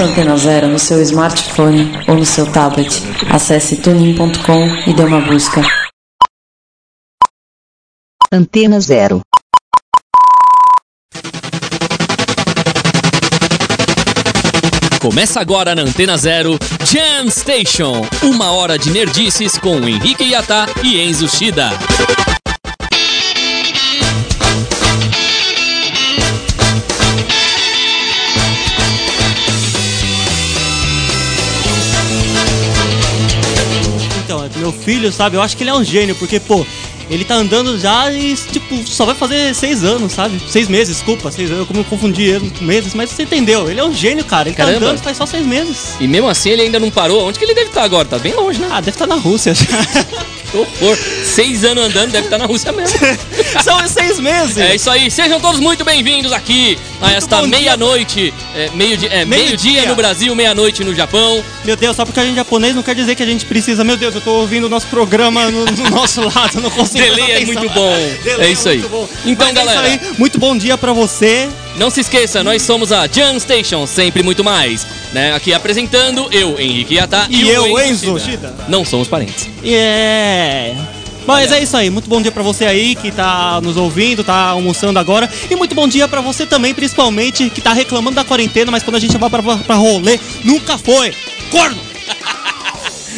Antena Zero no seu smartphone ou no seu tablet. Acesse tunin.com e dê uma busca. Antena Zero. Começa agora na Antena Zero Jam Station. Uma hora de nerdices com Henrique Yata e Enzo Shida. Meu filho, sabe? Eu acho que ele é um gênio, porque, pô, ele tá andando já e, tipo, só vai fazer seis anos, sabe? Seis meses, desculpa, seis anos. Eu como confundi anos com meses, mas você entendeu. Ele é um gênio, cara. Ele Caramba. tá andando faz só seis meses. E mesmo assim ele ainda não parou. Onde que ele deve estar agora? Tá bem longe, né? Ah, deve estar na Rússia já. Que horror. Seis anos andando, deve estar na Rússia mesmo. São seis meses. É isso aí, sejam todos muito bem-vindos aqui a esta meia-noite. É, meio-dia é, Meio dia. no Brasil, meia-noite no Japão. Meu Deus, só porque a gente é japonês não quer dizer que a gente precisa. Meu Deus, eu tô ouvindo o nosso programa no, no nosso lado, não consigo. Delay é muito bom. Delay É isso aí. muito bom. Então, Mas galera. É isso aí. Muito bom dia pra você. Não se esqueça, nós somos a Jam Station, sempre muito mais. Né? Aqui apresentando eu, Henrique Yata, E o eu, Enzo. Não somos parentes. E é. Mas é isso aí, muito bom dia pra você aí que tá nos ouvindo, tá almoçando agora. E muito bom dia pra você também, principalmente, que tá reclamando da quarentena, mas quando a gente vai pra, pra rolê, nunca foi. Corno!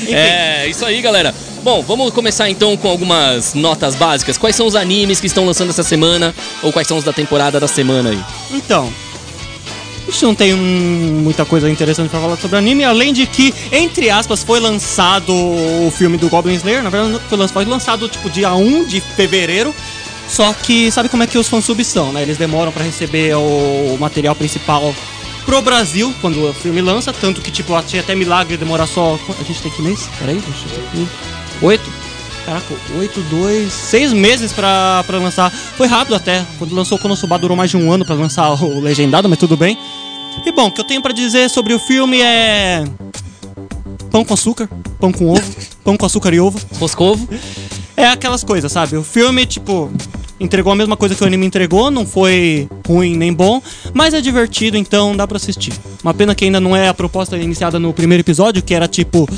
Enfim, É, isso aí, galera. Bom, vamos começar então com algumas notas básicas. Quais são os animes que estão lançando essa semana? Ou quais são os da temporada da semana aí? Então. Gente não tem muita coisa interessante pra falar sobre anime, além de que, entre aspas, foi lançado o filme do Goblin Slayer. Na verdade, foi lançado, foi lançado tipo dia 1 de fevereiro. Só que sabe como é que os fansubs são, né? Eles demoram pra receber o material principal pro Brasil quando o filme lança. Tanto que, tipo, achei até milagre demorar só. A gente tem que mês? Peraí, deixa eu ver aqui. Oito? Caraca, oito, dois, seis meses pra, pra lançar. Foi rápido até. Quando lançou o Konosuba durou mais de um ano pra lançar o legendado, mas tudo bem. E bom, o que eu tenho pra dizer sobre o filme é. Pão com açúcar, pão com ovo, pão com açúcar e ovo. Roscovo? É aquelas coisas, sabe? O filme, tipo, entregou a mesma coisa que o anime entregou, não foi ruim nem bom, mas é divertido, então dá pra assistir. Uma pena que ainda não é a proposta iniciada no primeiro episódio, que era tipo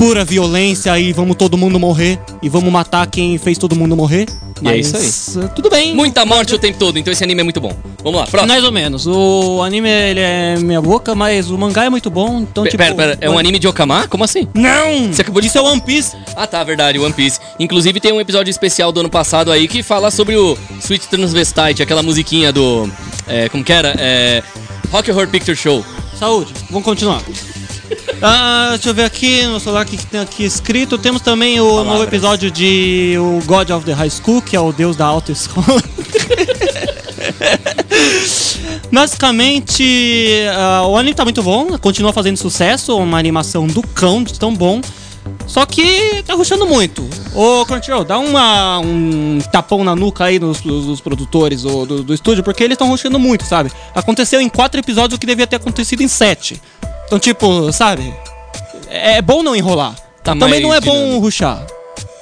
pura violência e vamos todo mundo morrer e vamos matar quem fez todo mundo morrer. E é Mas, isso eh, Tudo bem. Muita morte o tempo todo, então esse anime é muito bom. Vamos lá, próximo. Mais ou menos. O anime ele é minha boca, mas o mangá é muito bom, então tipo. Pera, pera, é um anime de Okama? Como assim? Não! Você acabou de- Isso é One Piece. Ah, tá, verdade, One Piece. Inclusive tem um episódio especial do ano passado aí que fala sobre o Sweet Transvestite, aquela musiquinha do. É, como que era? É. Rock Horror Picture Show. Saúde, vamos continuar. Ah, deixa eu ver aqui no celular o que que tem aqui escrito. Temos também o novo Palavras. episódio de o God of the High School, que é o deus da alta escola. Basicamente, ah, o anime tá muito bom, continua fazendo sucesso, uma animação do cão, de tão bom. Só que tá ruxando muito. Ô, Crunchyroll, dá uma, um tapão na nuca aí nos, nos- nos produtores do, do, do estúdio, porque eles estão ruxando muito, sabe? Aconteceu em quatro episódios o que devia ter acontecido em sete. Então, tipo, sabe? É, é bom não enrolar. Tá Também não é bom dinâmico. ruxar,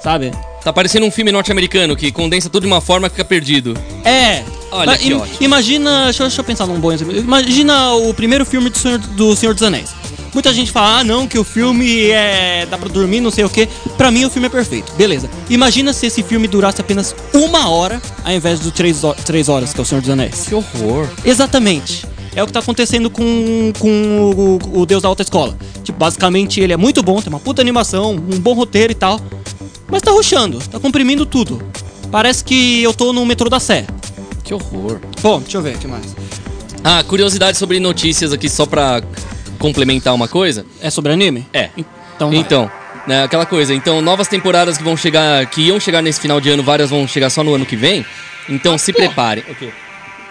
sabe? Tá parecendo um filme norte-americano que condensa tudo de uma forma e fica perdido. É. Olha que im- ótimo. Imagina, deixa, eu- deixa eu pensar num bom exemplo. Imagina o primeiro filme do Senhor, do Senhor dos Anéis. Muita gente fala, ah não, que o filme é. dá pra dormir, não sei o quê. Pra mim o filme é perfeito. Beleza. Imagina se esse filme durasse apenas uma hora, ao invés de três, ho- três horas, que é o Senhor dos Anéis. Que horror. Exatamente. É o que tá acontecendo com, com o, o Deus da Alta Escola. Tipo, basicamente ele é muito bom, tem uma puta animação, um bom roteiro e tal. Mas tá ruxando, tá comprimindo tudo. Parece que eu tô no metrô da Sé. Que horror. Bom, deixa eu ver o que mais. Ah, curiosidade sobre notícias aqui só pra complementar uma coisa. É sobre anime? É. Então, vai. Então, né, aquela coisa. Então, novas temporadas que vão chegar, que iam chegar nesse final de ano, várias vão chegar só no ano que vem. Então, se pô. preparem. O quê?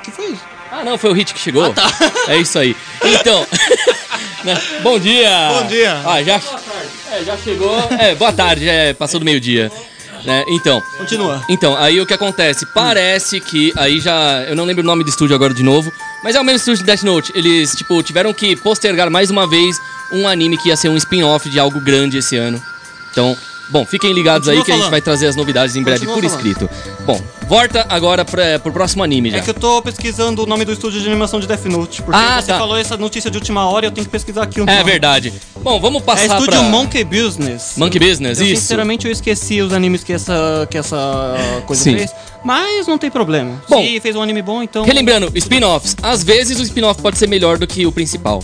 que foi isso? Ah, não, foi o Hit que chegou. Ah, tá. É isso aí. Então, né, bom dia. Bom dia. Ah, já, é, já chegou. É, boa tarde, já é, passou do meio-dia. Né? Então, Continua. então, aí o que acontece? Parece que aí já. Eu não lembro o nome do estúdio agora de novo. Mas é o mesmo estúdio de Death Note. Eles, tipo, tiveram que postergar mais uma vez um anime que ia ser um spin-off de algo grande esse ano. Então, Bom, fiquem ligados aí Continua que a gente falando. vai trazer as novidades em breve Continua por falando. escrito. Bom, volta agora pra, pro próximo anime já. É que eu tô pesquisando o nome do estúdio de animação de Death Note, porque Ah, você tá. falou essa notícia de última hora e eu tenho que pesquisar aqui um É nome. verdade. Bom, vamos passar É estúdio pra... Monkey Business. Monkey Business, eu, isso. Sinceramente, eu esqueci os animes que essa, que essa coisa Sim. fez. Mas não tem problema. Bom, Se fez um anime bom, então. Relembrando, spin-offs. Às vezes o spin-off pode ser melhor do que o principal.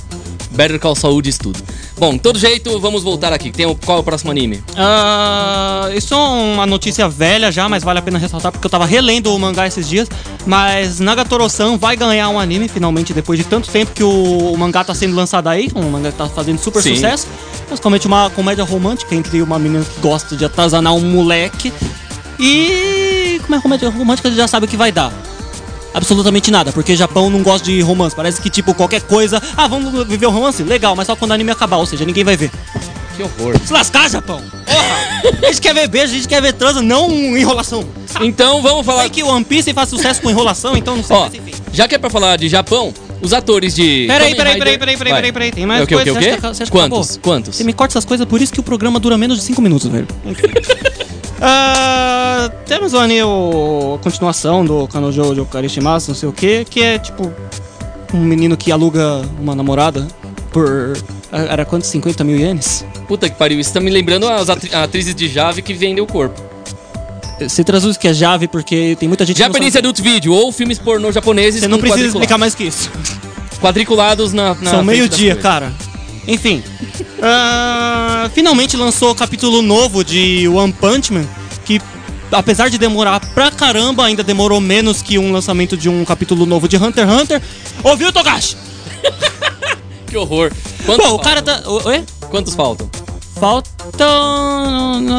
Better Call Saul diz tudo. Bom, de todo jeito, vamos voltar aqui. Tem o, qual é o próximo anime? Ah, isso é uma notícia velha já, mas vale a pena ressaltar porque eu tava relendo o mangá esses dias. Mas Nagatoro-san vai ganhar um anime finalmente depois de tanto tempo que o, o mangá tá sendo lançado aí. Um mangá que tá fazendo super Sim. sucesso. Basicamente uma comédia romântica entre uma menina que gosta de atazanar um moleque. E como é comédia romântica, já sabe o que vai dar. Absolutamente nada, porque Japão não gosta de romance. Parece que, tipo, qualquer coisa. Ah, vamos viver um romance? Legal, mas só quando o anime acabar, ou seja, ninguém vai ver. Que horror. Se lascar, Japão! Porra! A gente quer ver beijo, a gente quer ver transa, não enrolação. Então vamos falar. Sei que o One Piece faz sucesso com enrolação, então não sei, Ó, mas já que é pra falar de Japão, os atores de. Peraí, peraí, peraí, peraí, peraí, peraí, peraí, tem mais É o quê, o quê, coisa. o Você quê? acha que- você acha que Quantos? Quantos? Você me corta essas coisas, por isso que o programa dura menos de 5 minutos, velho. Ah, temos ali o, a continuação do Kanojo de Karishimasu, não sei o que, que é tipo um menino que aluga uma namorada por. Era quanto? 50 mil ienes? Puta que pariu, isso tá me lembrando as atri- atrizes de Jave que vendem o corpo. Você traduz que é Jave porque tem muita gente Japanese. Adult Video ou filmes pornô japoneses Você não precisa explicar mais que isso. Quadriculados na, na São meio-dia, cara. Enfim. Ah, finalmente lançou o capítulo novo de One Punch Man, que apesar de demorar pra caramba, ainda demorou menos que um lançamento de um capítulo novo de Hunter x Hunter. Ouviu, Togashi? Que horror. Quantos Pô, o faltam? cara tá. o- Oi? Quantos faltam? Falta.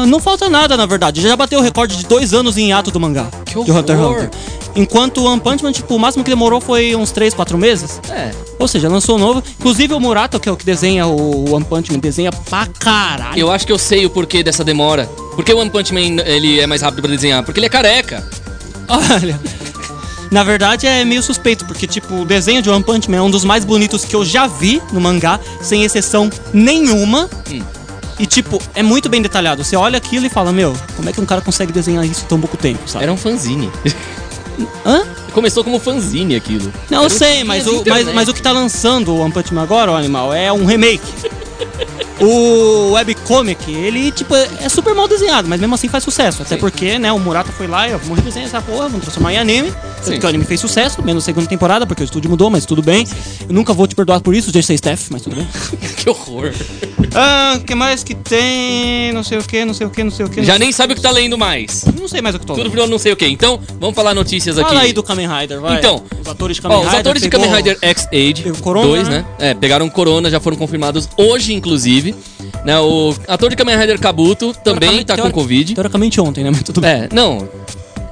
Não falta nada, na verdade. Já bateu o recorde de dois anos em ato do mangá. Que de Hunter x. Hunter. Enquanto o One Punch Man, tipo, o máximo que demorou foi uns 3, 4 meses. É. Ou seja, lançou novo. Inclusive o Murata, que é o que desenha o One Punch Man, desenha pra caralho. Eu acho que eu sei o porquê dessa demora. Por que o One Punch Man ele é mais rápido pra desenhar? Porque ele é careca. Olha. Na verdade é meio suspeito, porque tipo, o desenho de One Punch Man é um dos mais bonitos que eu já vi no mangá, sem exceção nenhuma. Hum. E tipo, é muito bem detalhado. Você olha aquilo e fala, meu, como é que um cara consegue desenhar isso em tão pouco tempo, sabe? Era um fanzine. Hã? Começou como fanzine aquilo. Não, eu Era sei, mas o, mas, mas o que tá lançando o One Punch Man agora, o animal, é um remake. O webcomic, ele, tipo, é super mal desenhado, mas mesmo assim faz sucesso. Até Sim. porque, né, o Murata foi lá e ó, vamos redesenhar essa porra, vamos transformar em anime. Tanto Sim. que o anime fez sucesso, menos segunda temporada, porque o estúdio mudou, mas tudo bem. Eu nunca vou te perdoar por isso, JC Staff, mas tudo bem. que horror. Ah, o que mais que tem? Não sei o que, não sei o que, não sei o que. Já nem sabe o que tá lendo mais. Não sei mais o que tô Tudo lendo. virou não sei o que. Então, vamos falar notícias aqui. Fala aí do Kamen Rider, vai. Então, os atores de Kamen Ó, Rider. os atores de Kamen Rider X-Age pegou corona, 2, né? né? É, pegaram corona, já foram confirmados hoje, inclusive. Né, o ator de Kamen Rider Kabuto também tá com Covid. Teoricamente ontem, né? Mas tudo bem. É, não.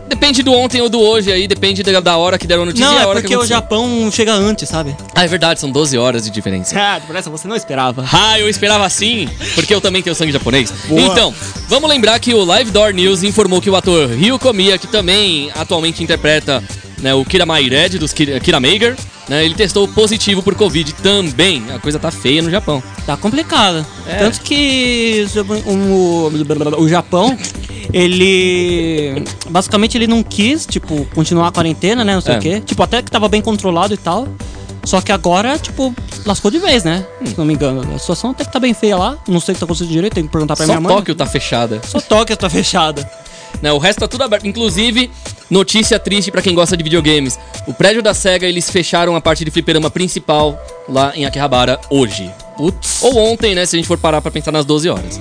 Depende do ontem ou do hoje aí, depende da, da hora que deram a notícia Não, a é hora porque que o. Japão chega antes, sabe? Ah, é verdade, são 12 horas de diferença. Ah, por essa você não esperava. Ah, eu esperava assim, porque eu também tenho sangue japonês. Boa. Então, vamos lembrar que o Live Door News informou que o ator Ryo Komiya, que também atualmente interpreta né, o Kira Red dos Kira, Kira Mager, né, ele testou positivo por Covid também. A coisa tá feia no Japão. Tá complicado. É. Tanto que o, o Japão, ele. Basicamente ele não quis, tipo, continuar a quarentena, né? Não sei É. o quê. Tipo, até que tava bem controlado e tal. Só que agora, tipo, lascou de vez, né? Hum. Se não me engano. A situação até que tá bem feia lá. Não sei o que tá acontecendo direito, tem que perguntar pra Só minha mãe. Tóquio tá fechada. Só Tóquio tá fechada. Né, o resto tá tudo aberto. Inclusive, notícia triste pra quem gosta de videogames. O prédio da SEGA, eles fecharam a parte de fliperama principal lá em Akihabara hoje. Putz. Ou ontem, né? Se a gente for parar pra pensar nas 12 horas.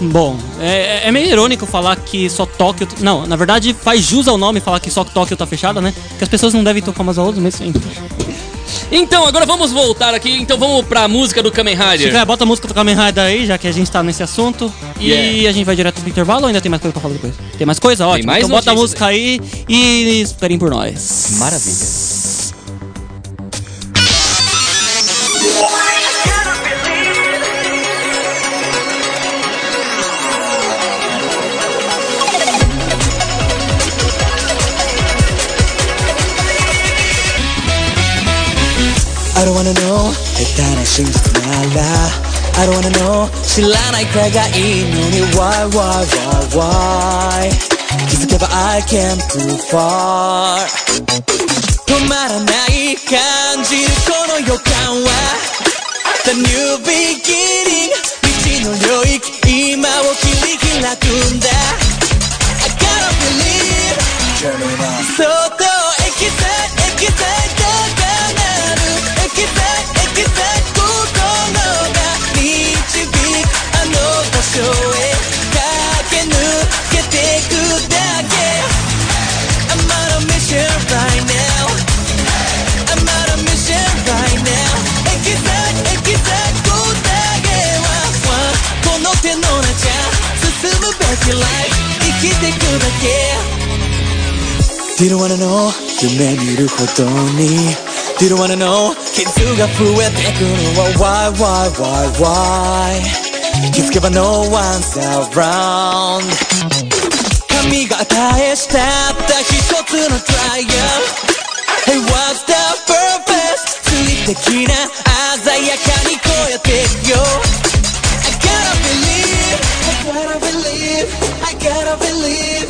Bom, é, é meio irônico falar que só Tóquio. Não, na verdade faz jus ao nome falar que só Tóquio tá fechada, né? Que as pessoas não devem tocar umas a outras, mas sim. Então, agora vamos voltar aqui. Então vamos pra música do Kamen Rider. Chico, é, bota a música do Kamen Rider aí, já que a gente tá nesse assunto. E Yeah. a gente vai direto pro intervalo ou ainda tem mais coisa pra falar depois? Tem mais coisa? Ótimo. mais então bota a música aí e esperem por nós. Maravilha. don't wanna know 下手な真実なら I don't wanna know 知らないかがいいのに Why, why, why, why 気づけば I came too far 止まらない感じるこの予感は The new beginning 未知の領域今を切り開くんだ I gotta believe そっとエキサイ むべき life 生きてくだけ Didn't wanna know 夢見るほどに Didn't wanna know 傷が増えてくのは Why, why, why, why 気づけば No one's around 神が与えしたった一つの trial Hey what's the purpose 水的な鮮やかに超えてくよ I gotta believe I gotta believe I Gotta believe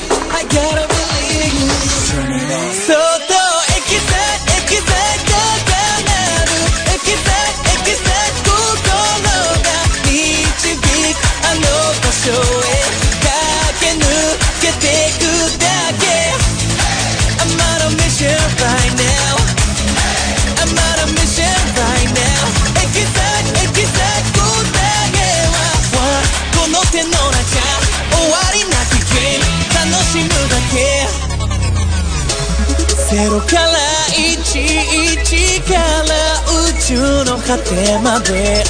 宙の果てまで。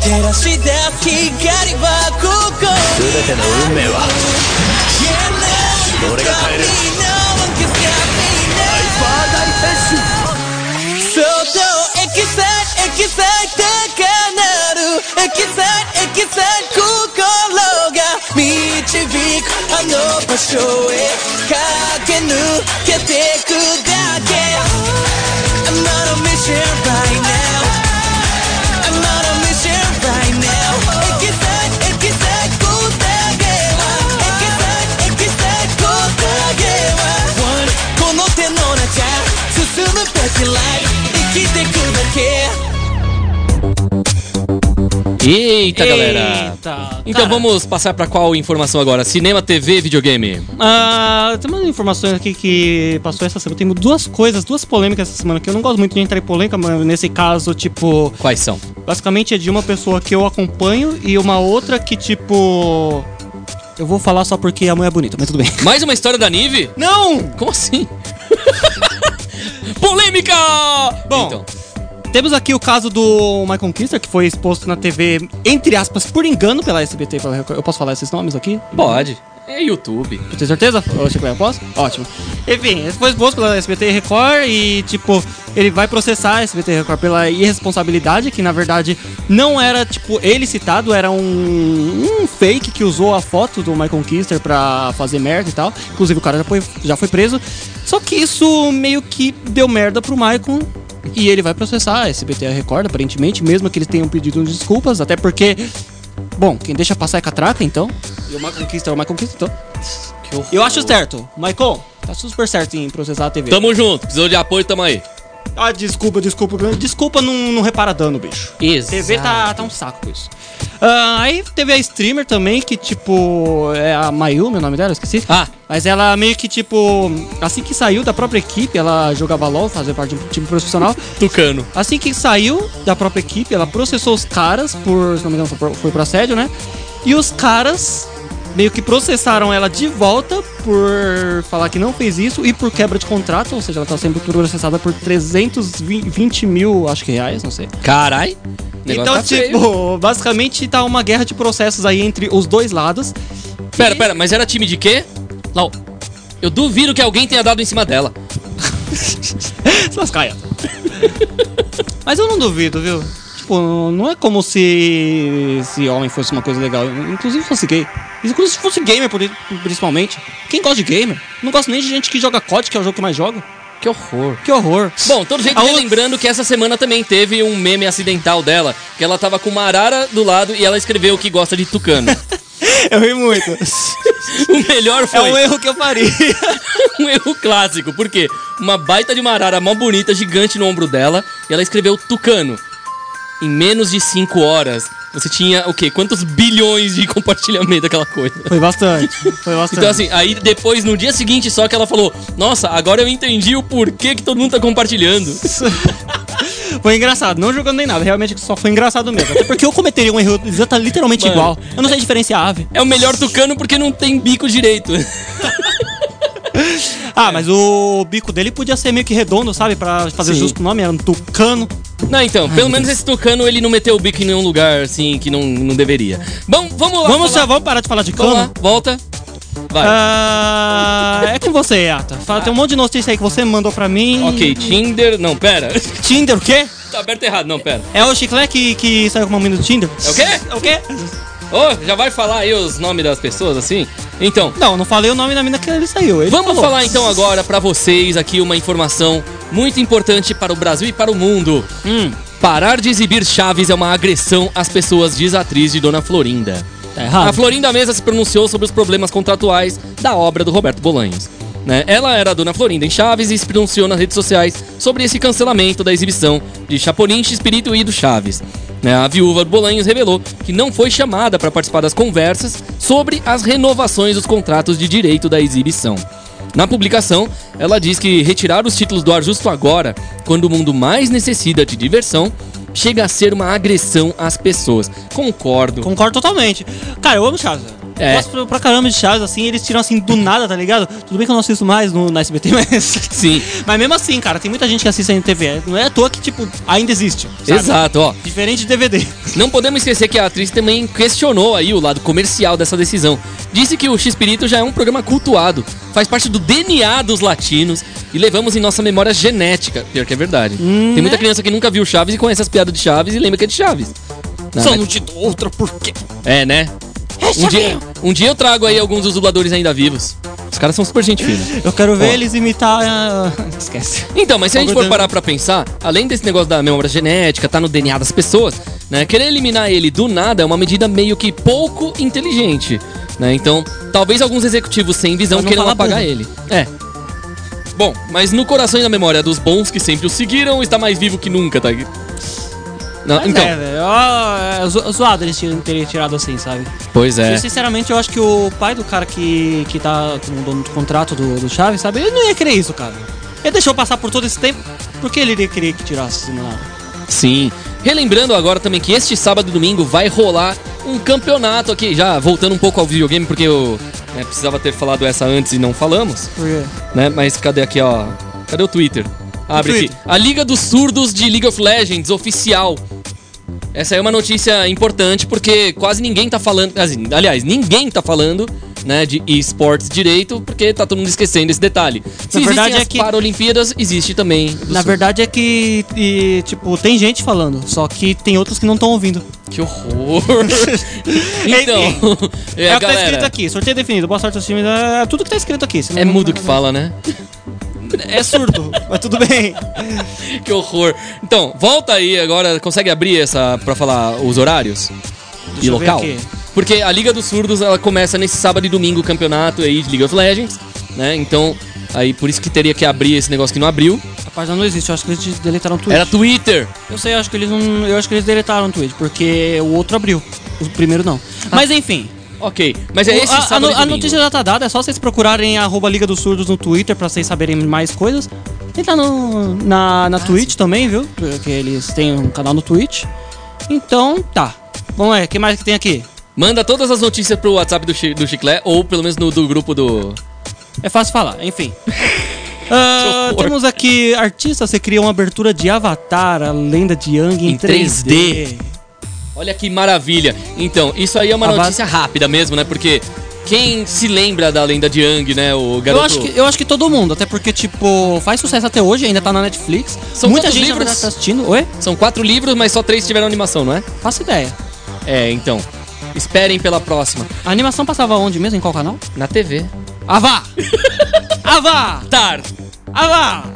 照らし出す光はここ全ての運命は俺が変える。ハイパー大フェッシュそっとエキサイエキサイ高なる。エキサイエキサイ心が導くあの場所へ駆け抜けてくだけ。I'm on a mission Eita, Eita, galera! Então vamos passar para qual informação agora? Cinema, TV, videogame? Ah, tem umas informações aqui que passou essa semana. Tem duas coisas, duas polêmicas essa semana que eu não gosto muito de entrar em polêmica, mas nesse caso, tipo. Quais são? Basicamente é de uma pessoa que eu acompanho e uma outra que, tipo. Eu vou falar só porque a mãe é bonita, mas tudo bem. Mais uma história da Nive? Não! Como assim? Polêmica! Bom, então, Temos aqui o caso do Michael Kister, que foi exposto na TV, entre aspas, por engano pela SBT. Eu posso falar esses nomes aqui? pode. É YouTube. Tem certeza? Ô, posso? Ótimo. Enfim, ele foi exposto pela SBT Record e, tipo, ele vai processar a SBT Record pela irresponsabilidade, que na verdade não era, tipo, ele citado, era um, um fake que usou a foto do Michael Kister pra fazer merda e tal. Inclusive o cara já foi, já foi preso. Só que isso meio que deu merda pro Michael. E ele vai processar a SBT Record, aparentemente, mesmo que eles tenham pedido desculpas, até porque. Bom, quem deixa passar é catraca, então. E o Michael Kister é o Michael Kister, então. Eu acho certo. Michael, tá super certo em processar a TV. Tamo junto. Precisou de apoio, tamo aí. Ah, desculpa, desculpa. Desculpa não, não repara dano, bicho. Exato. TV tá, tá um saco com isso. Ah, aí teve a streamer também, que tipo. É a Mayumi, o nome dela, eu esqueci. Ah. Mas ela meio que tipo. Assim que saiu da própria equipe, ela jogava LOL, fazia parte de um time profissional. Tucano. Assim que saiu da própria equipe, ela processou os caras por. Se não me engano, foi por, foi por assédio, né? E os caras meio que processaram ela de volta por falar que não fez isso e por quebra de contrato, ou seja, ela tá sendo processada por 320 mil, acho que reais, não sei. Carai. Então, tá feio. tipo, basicamente tá uma guerra de processos aí entre os dois lados. Pera, pera, mas era time de quê? LOL. Eu duvido que alguém tenha dado em cima dela. Se lascaia. Mas eu não duvido, viu? Tipo, não é como se esse homem fosse uma coisa legal. Inclusive fosse gay. Inclusive se fosse gamer, principalmente. Quem gosta de gamer? Não gosta nem de gente que joga COD, que é o jogo que mais joga. Que horror. Que horror. Bom, todo jeito, outra- lembrando que essa semana também teve um meme acidental dela, que ela tava com uma arara do lado e ela escreveu que gosta de tucano. Eu ri muito. o melhor É foi um erro que eu faria. um erro clássico, porque uma baita de uma arara mó bonita, gigante no ombro dela, e ela escreveu tucano. Em menos de 5 horas, você tinha o quê? Quantos bilhões de compartilhamento daquela coisa? Foi bastante. Foi bastante. Então assim, aí depois, no dia seguinte só que ela falou, nossa, agora eu entendi o porquê que todo mundo tá compartilhando. Foi engraçado, não jogando nem nada, realmente só foi engraçado mesmo. Até porque eu cometeria um erro exata, literalmente Mano. igual. Eu não sei diferenciar ave. É o melhor tucano porque não tem bico direito. Ah, mas o bico dele podia ser meio que redondo, sabe? Pra fazer Sim. justo o nome, era um tucano. Não, então, pelo menos esse tucano ele não meteu o bico em nenhum lugar assim que não, não deveria. Bom, vamos lá. Vamos, falar- vamos parar de falar de Vamos lá, cano? volta. Vai. Ah, é com você, Ata. Fala, Tem um monte de notícia aí que você mandou pra mim. Ok, Tinder. Não, pera. Tinder, o quê? tá aberto errado, não, pera. É o Chiclé que, que saiu com uma menina do Tinder? É o quê? É o quê? Ô, já vai falar aí os nomes das pessoas assim? Então, Não, não falei o nome da mina que ele saiu. Ele Vamos falou. falar então agora pra vocês aqui uma informação muito importante para o Brasil e para o mundo. Hum, Parar de exibir chaves é uma agressão às pessoas, diz a atriz de Dona Florinda. tá errado. A Florinda Mesa se pronunciou sobre os problemas contratuais da obra do Roberto Bolanhos. Né? Ela era a Dona Florinda em Chaves e se pronunciou nas redes sociais sobre esse cancelamento da exibição de Chapolin, Espírito e do Chaves. Né? A viúva Bolanhos revelou que não foi chamada para participar das conversas sobre as renovações dos contratos de direito da exibição. Na publicação, ela diz que retirar os títulos do ar justo agora, quando o mundo mais necessita de diversão, chega a ser uma agressão às pessoas. Concordo. Concordo totalmente. Cara, eu amo Chaves. É. Gosto pra- pra caramba de Chaves, assim, eles tiram assim do nada, tá ligado? Tudo bem que eu não assisto mais no, na SBT, mas. Sim. Mas mesmo assim, cara, tem muita gente que assiste na TV. Não é à toa que, tipo, ainda existe. sabe? Exato, ó. Diferente de DVD. Não podemos esquecer que a atriz também questionou aí o lado comercial dessa decisão. Disse que o X-Pirito já é um programa cultuado, faz parte do DNA dos latinos e levamos em nossa memória genética. Pior que é verdade. Hum, Tem muita é? criança que nunca viu Chaves e conhece as piadas de Chaves e lembra que é de Chaves. Não, Só mas- não te dou outra por quê? É, né? Um dia, um dia eu trago aí alguns dos dubladores ainda vivos. Os caras são super gente fina. Eu quero ver Ó. eles imitar. ah, Esquece. Então, mas se a gente for parar pra pensar, além desse negócio da memória genética, tá no DNA das pessoas, né? Querer eliminar ele do nada é uma medida meio que pouco inteligente, né? Então, talvez alguns executivos sem visão Pra não queiram falar apagar burro. ele. É. Bom, mas no coração e na memória dos bons que sempre o seguiram, está mais vivo que nunca, tá? Não, Mas então, É, velho. ó, É zo- zoado eles terem terem tirado assim, sabe? Pois é. Sinceramente, eu acho que o pai do cara que, que tá com o dono do contrato do, do Chaves, sabe? Ele não ia querer isso, cara. Ele deixou passar por todo esse tempo. Por que ele iria querer que tirasse esse nada? Sim. Relembrando agora também que este sábado e domingo vai rolar um campeonato aqui, já voltando um pouco ao videogame, porque eu né, precisava ter falado essa antes e não falamos. Por quê? né? Mas cadê aqui, ó? Cadê o Twitter? Abre Twitter. aqui. A Liga dos Surdos de League of Legends oficial. Essa aí é uma notícia importante porque quase ninguém tá falando, assim, aliás, ninguém tá falando, né, de esportes direito, porque tá todo mundo esquecendo esse detalhe. Se Na verdade existem é as que- Paralimpíadas, existe também. Na surdo. verdade é que, e, tipo, tem gente falando, só que tem outros que não estão ouvindo. Que horror. então, é, É, o que tá galera, escrito aqui, sorteio definido, boa sorte aos times, é tudo que tá escrito aqui. é mudo que fala, né? É surdo, mas tudo bem. Que horror. Então, volta aí agora, consegue abrir essa pra falar os horários? Deixa e local? Porque a Liga dos Surdos, ela começa nesse sábado e domingo o campeonato aí de League of Legends, né? Então, aí por isso que teria que abrir esse negócio que não abriu. Página não existe, eu acho que eles deletaram o tweet. Era Twitter. Eu sei, eu acho que eles não. Eu acho que eles deletaram o tweet, porque o outro abriu. O primeiro não. Mas enfim. Ok, mas é esse a, a a notícia já tá dada, é só vocês procurarem arroba Liga dos Surdos no Twitter pra vocês saberem mais coisas. Tem tá no, na, Ah, na Twitch também, viu? Porque eles têm um canal no Twitch. Então, tá. Vamos lá, o que mais que tem aqui? Manda todas as notícias pro WhatsApp do, do Chiclé, ou pelo menos no do grupo do... É fácil falar, enfim. Ah, horror. temos aqui artista, você cria uma abertura de Avatar, a lenda de Yang em, Em 3D. Olha que maravilha. Então, isso aí é uma A notícia rápida mesmo, né? Porque quem se lembra da lenda de Yang, né? O garoto... Eu acho, que, eu acho que todo mundo, até porque, tipo, faz sucesso até hoje, ainda tá na Netflix. São Muita gente livros? verdade, tá assistindo. Oi? São quatro livros, mas só três tiveram animação, não é? Faço ideia. É, então. Esperem pela próxima. A animação passava onde mesmo? Em qual canal? Na TV. Avá! Avá! Tar! Ah lá!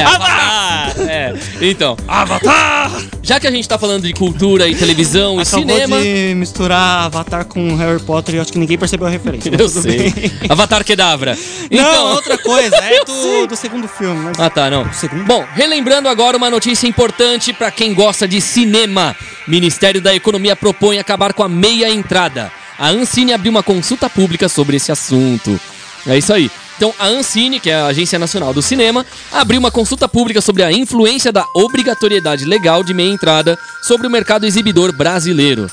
Avatar! é, Avatar! É, então, Avatar! já que a gente tá falando de cultura e televisão e Acabou cinema. de misturar Avatar com Harry Potter e acho que ninguém percebeu a referência. Eu sei. bem. Avatar Kedavra. Não, Então. outra coisa, é do, do segundo filme. Mas... Ah, tá, não. Segundo? Bom, relembrando agora uma notícia importante pra quem gosta de cinema. Ministério da Economia propõe acabar com a meia entrada. A Ancine abriu uma consulta pública sobre esse assunto. É isso aí. Então, a Ancine, que é a Agência Nacional do Cinema, abriu uma consulta pública sobre a influência da obrigatoriedade legal de meia entrada sobre o mercado exibidor brasileiro.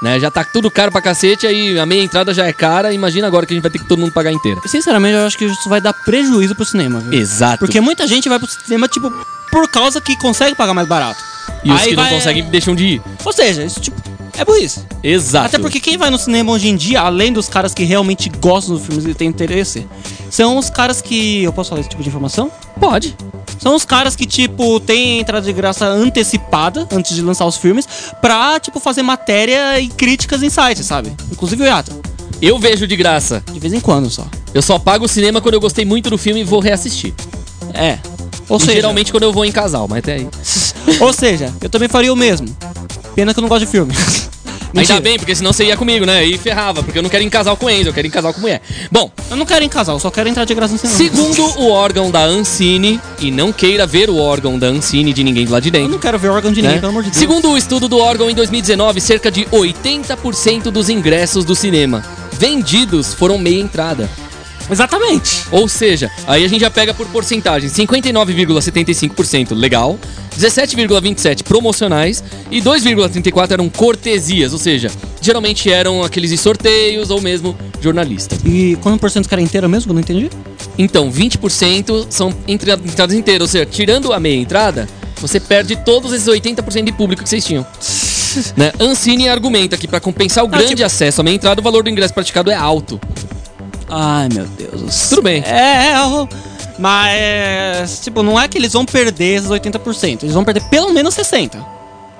Né, já tá tudo caro pra cacete, aí a meia entrada já é cara, imagina agora que a gente vai ter que todo mundo pagar inteira. Sinceramente, eu acho que isso vai dar prejuízo pro cinema, viu? Exato. Porque muita gente vai pro cinema, tipo, por causa que consegue pagar mais barato. E os Aí que não vai- conseguem deixam de ir. Ou seja, isso, tipo, é burrice. Exato. Até porque quem vai no cinema hoje em dia, além dos caras que realmente gostam dos filmes e têm interesse, são os caras que. Eu posso falar esse tipo de informação? Pode. São os caras que, tipo, têm entrada de graça antecipada antes de lançar os filmes pra, tipo, fazer matéria e críticas em sites, sabe? Inclusive o Yato. Eu vejo de graça. De vez em quando só. Eu só pago o cinema quando eu gostei muito do filme e vou reassistir. É. Ou E seja, geralmente quando eu vou em casal, mas até aí. ou seja, eu também faria o mesmo. Pena que eu não gosto de filme. Mentira. Ainda bem, porque senão você ia comigo, né? E ferrava, porque eu não quero casal com Enzo, eu quero casal com mulher. Bom, Eu não quero casal, eu só quero entrar de graça no cinema. segundo o órgão da Ancine, e não queira ver o órgão da Ancine de ninguém lá de Eu dentro. não quero ver órgão de né? ninguém, pelo amor de Deus. Segundo o estudo do órgão, em 2019, cerca de 80% dos ingressos do cinema vendidos foram meia entrada. Exatamente. Ou seja, aí a gente já pega por porcentagem: 59,75% legal, 17,27% promocionais e 2,34% eram cortesias, ou seja, geralmente eram aqueles de sorteios ou mesmo jornalista. E quanto por cento era inteira mesmo? Não entendi. Então, 20% são entra- entradas inteiras, ou seja, tirando a meia entrada, você perde todos esses 80% de público que vocês tinham. né? Ancine argumenta que para compensar o grande tipo- acesso à meia entrada, o valor do ingresso praticado é alto. Ai, meu Deus. Tudo bem. É, é, o- mas, tipo, não é que eles vão perder esses 80%. Eles vão perder pelo menos 60%.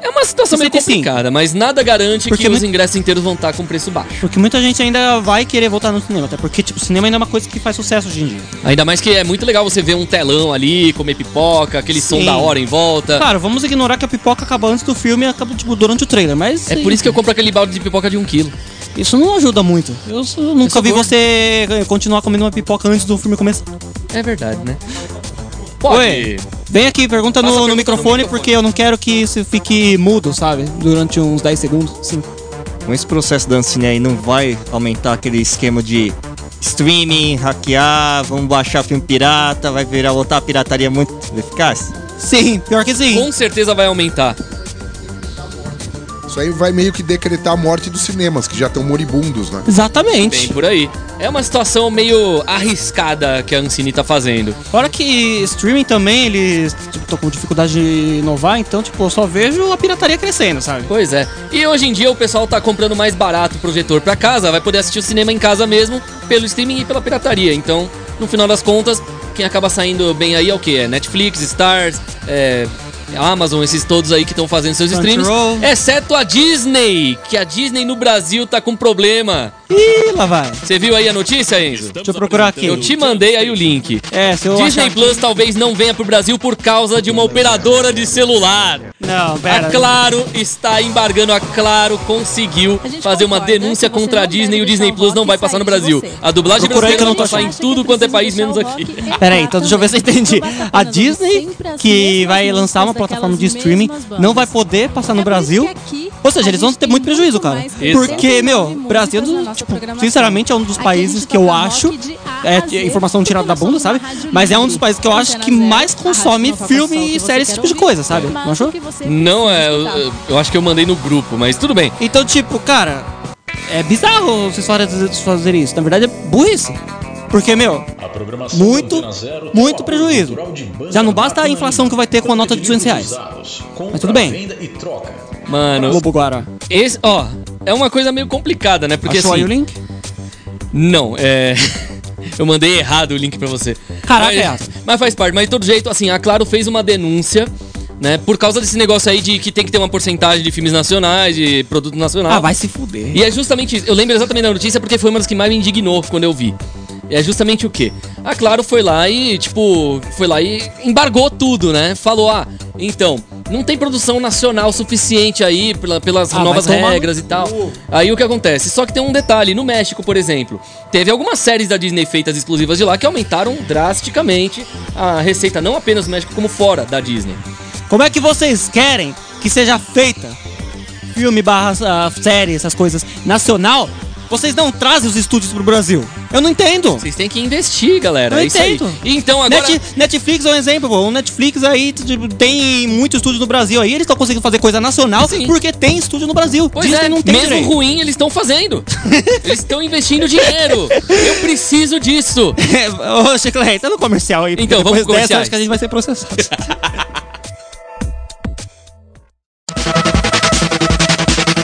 É uma situação meio 65. complicada, mas nada garante Porque que os ingressos inteiros vão estar com preço baixo. Porque muita gente ainda vai querer voltar no cinema. Até porque, tipo, cinema ainda é uma coisa que faz sucesso hoje em dia. Ainda mais que é muito legal você ver um telão ali, comer pipoca, aquele som Sim. da hora em volta. Claro, vamos ignorar que a pipoca acaba antes do filme e acaba, tipo, durante o trailer. Mas É por isso que eu compro aquele balde de pipoca de um quilo. Isso não ajuda muito. Eu, nunca vi gordo. você continuar comendo uma pipoca antes do filme começar. É verdade, né? Pode. Oi. Vem aqui, pergunta no, pergunta no no microfone, microfone. porque eu não quero que isso fique mudo, sabe? Durante uns 10 segundos. Sim. Com esse processo da Ancine aí, não vai aumentar aquele esquema de streaming, hackear, vamos baixar filme pirata, vai virar voltar a pirataria muito eficaz? Sim, pior que sim. Com certeza vai aumentar. Isso aí vai meio que decretar a morte dos cinemas, que já estão moribundos, né? Exatamente. Bem por aí. É uma situação meio arriscada que a Ancine tá fazendo. Fora que streaming também, eles estão com dificuldade de inovar, então, tipo, eu só vejo a pirataria crescendo, sabe? Pois é. E hoje em dia o pessoal tá comprando mais barato o projetor pra casa, vai poder assistir o cinema em casa mesmo, pelo streaming e pela pirataria. Então, no final das contas, quem acaba saindo bem aí é o que? É Netflix, Stars, é, Amazon, esses todos aí que estão fazendo seus streams. Exceto a Disney, que a Disney no Brasil tá com problema. Ih, lá vai. Você viu aí a notícia, Enzo? Deixa eu procurar aqui. Eu te mandei aí o link. É, se eu Disney achar Plus talvez não venha pro Brasil por causa de uma operadora de celular. Não, pera. A Claro está embargando. A Claro conseguiu A fazer uma concorda denúncia contra a Disney e o Disney Plus não vai passar no Brasil. A dublagem brasileira que não passar em tudo quanto é país, menos aqui. Pera aí, então deixa eu ver se eu entendi. A Disney, que vai lançar uma plataforma de streaming, não vai poder passar no Brasil. Ou seja, eles vão ter muito prejuízo, cara. Porque, meu, Brasil, tipo, sinceramente, é um dos países que eu acho. É informação tirada da bunda, sabe? Mas é um dos países que eu acho que mais consome filme e série, esse tipo de coisa, sabe? Não achou? Não, é. Eu, eu acho que eu mandei no grupo, mas tudo bem. Então, tipo, cara, é bizarro vocês fazerem fazer isso. Na verdade, é burrice. Porque, meu, muito, muito prejuízo. Já não basta a inflação que vai ter com a nota de 200 reais. Mas tudo bem. Mano, Lobo Guará. esse, ó, é uma coisa meio complicada, né? Porque Achou aí o assim. link? Não, é. Eu mandei errado o link pra você. Caraca, é mas, essa. mas faz parte. Mas de todo jeito, assim, a Claro fez uma denúncia, né? Por causa desse negócio aí de que tem que ter uma porcentagem de filmes nacionais, de produto nacional. Ah, vai se fuder. E é justamente isso. Eu lembro exatamente da notícia porque foi uma das que mais me indignou quando eu vi. É justamente o quê? a Claro foi lá e, tipo, foi lá e embargou tudo, né? Falou, ah, então, não tem produção nacional suficiente aí pela- pelas Ah, novas regras e tal. Aí o que acontece? Só que tem um detalhe, no México, por exemplo, teve algumas séries da Disney feitas exclusivas de lá que aumentaram drasticamente a receita, não apenas no México, como fora da Disney. Como é que vocês querem que seja feita filme barra ah, série, essas coisas, nacional? Vocês não trazem os estúdios pro Brasil. Eu não entendo. Vocês têm que investir, galera. Eu é isso aí. entendo. Então agora. Net- Netflix é um exemplo, pô. O Netflix aí tipo, tem muito estúdio no Brasil aí. Eles estão conseguindo fazer coisa nacional Sim. porque tem estúdio no Brasil. Pois Disney é, não tem mesmo direito. ruim, eles estão fazendo. eles estão investindo dinheiro. Eu preciso disso. Ô, Chiclete, tá no comercial aí. Então, vamos depois pro dessa, acho que a gente vai ser processado.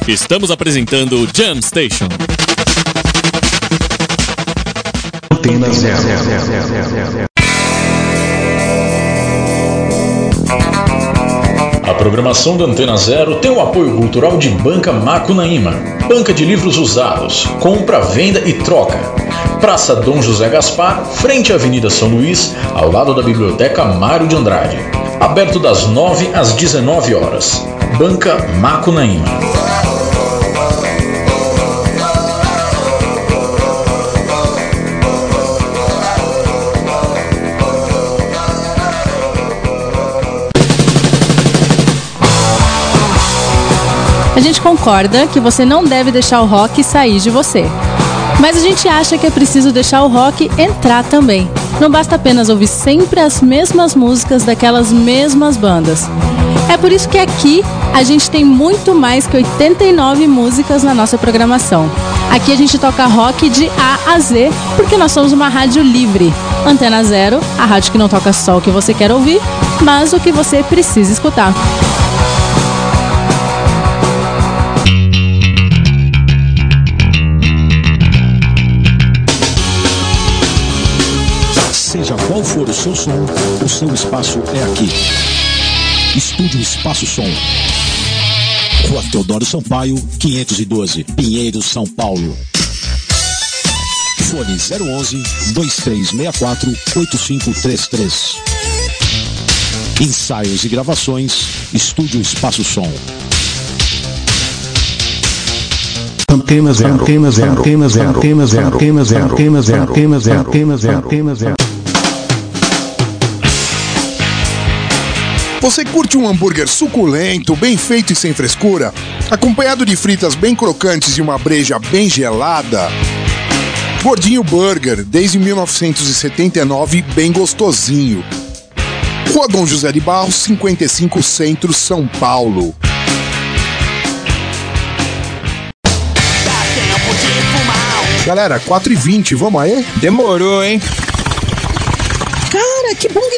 Estamos apresentando o Jam Station. Antena Zero. A programação da Antena Zero tem o apoio cultural de Banca Macunaíma, banca de livros usados, compra, venda e troca. Praça Dom José Gaspar, frente à Avenida São Luís, ao lado da Biblioteca Mário de Andrade. Aberto das 9 às 19 horas. Banca Macunaíma. A gente concorda que você não deve deixar o rock sair de você. Mas a gente acha que é preciso deixar o rock entrar também. Não basta apenas ouvir sempre as mesmas músicas daquelas mesmas bandas. É por isso que aqui a gente tem muito mais que 89 músicas na nossa programação. Aqui a gente toca rock de A a Z, porque nós somos uma rádio livre. Antena Zero, a rádio que não toca só o que você quer ouvir, mas o que você precisa escutar. Qual for o seu som, o seu espaço é aqui. Estúdio Espaço Som. Rua Teodoro Sampaio, 512, Pinheiro, São Paulo. Fone 011 2364 8533. Ensaios e gravações, Estúdio Espaço Som. Antena zero, antena zero, antena zero, antena zero, antena zero, antena Você curte um hambúrguer suculento, bem feito e sem frescura? Acompanhado de fritas bem crocantes e uma breja bem gelada? Gordinho Burger, desde 1979, bem gostosinho. Rua Dom José de Barros, 55 Centro, São Paulo. Galera, 4h20, vamos aí? Demorou, hein? Cara, que bom que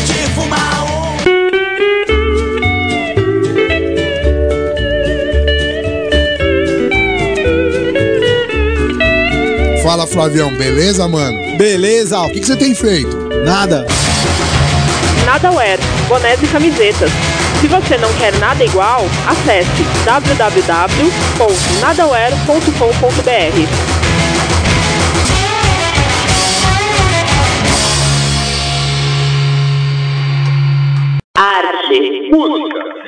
Fala, Flavião, beleza, mano? Beleza. O que, que você tem feito? Nada. Nadaware, bonés e camisetas. Se você não quer nada igual, acesse www.nadaware.com.br.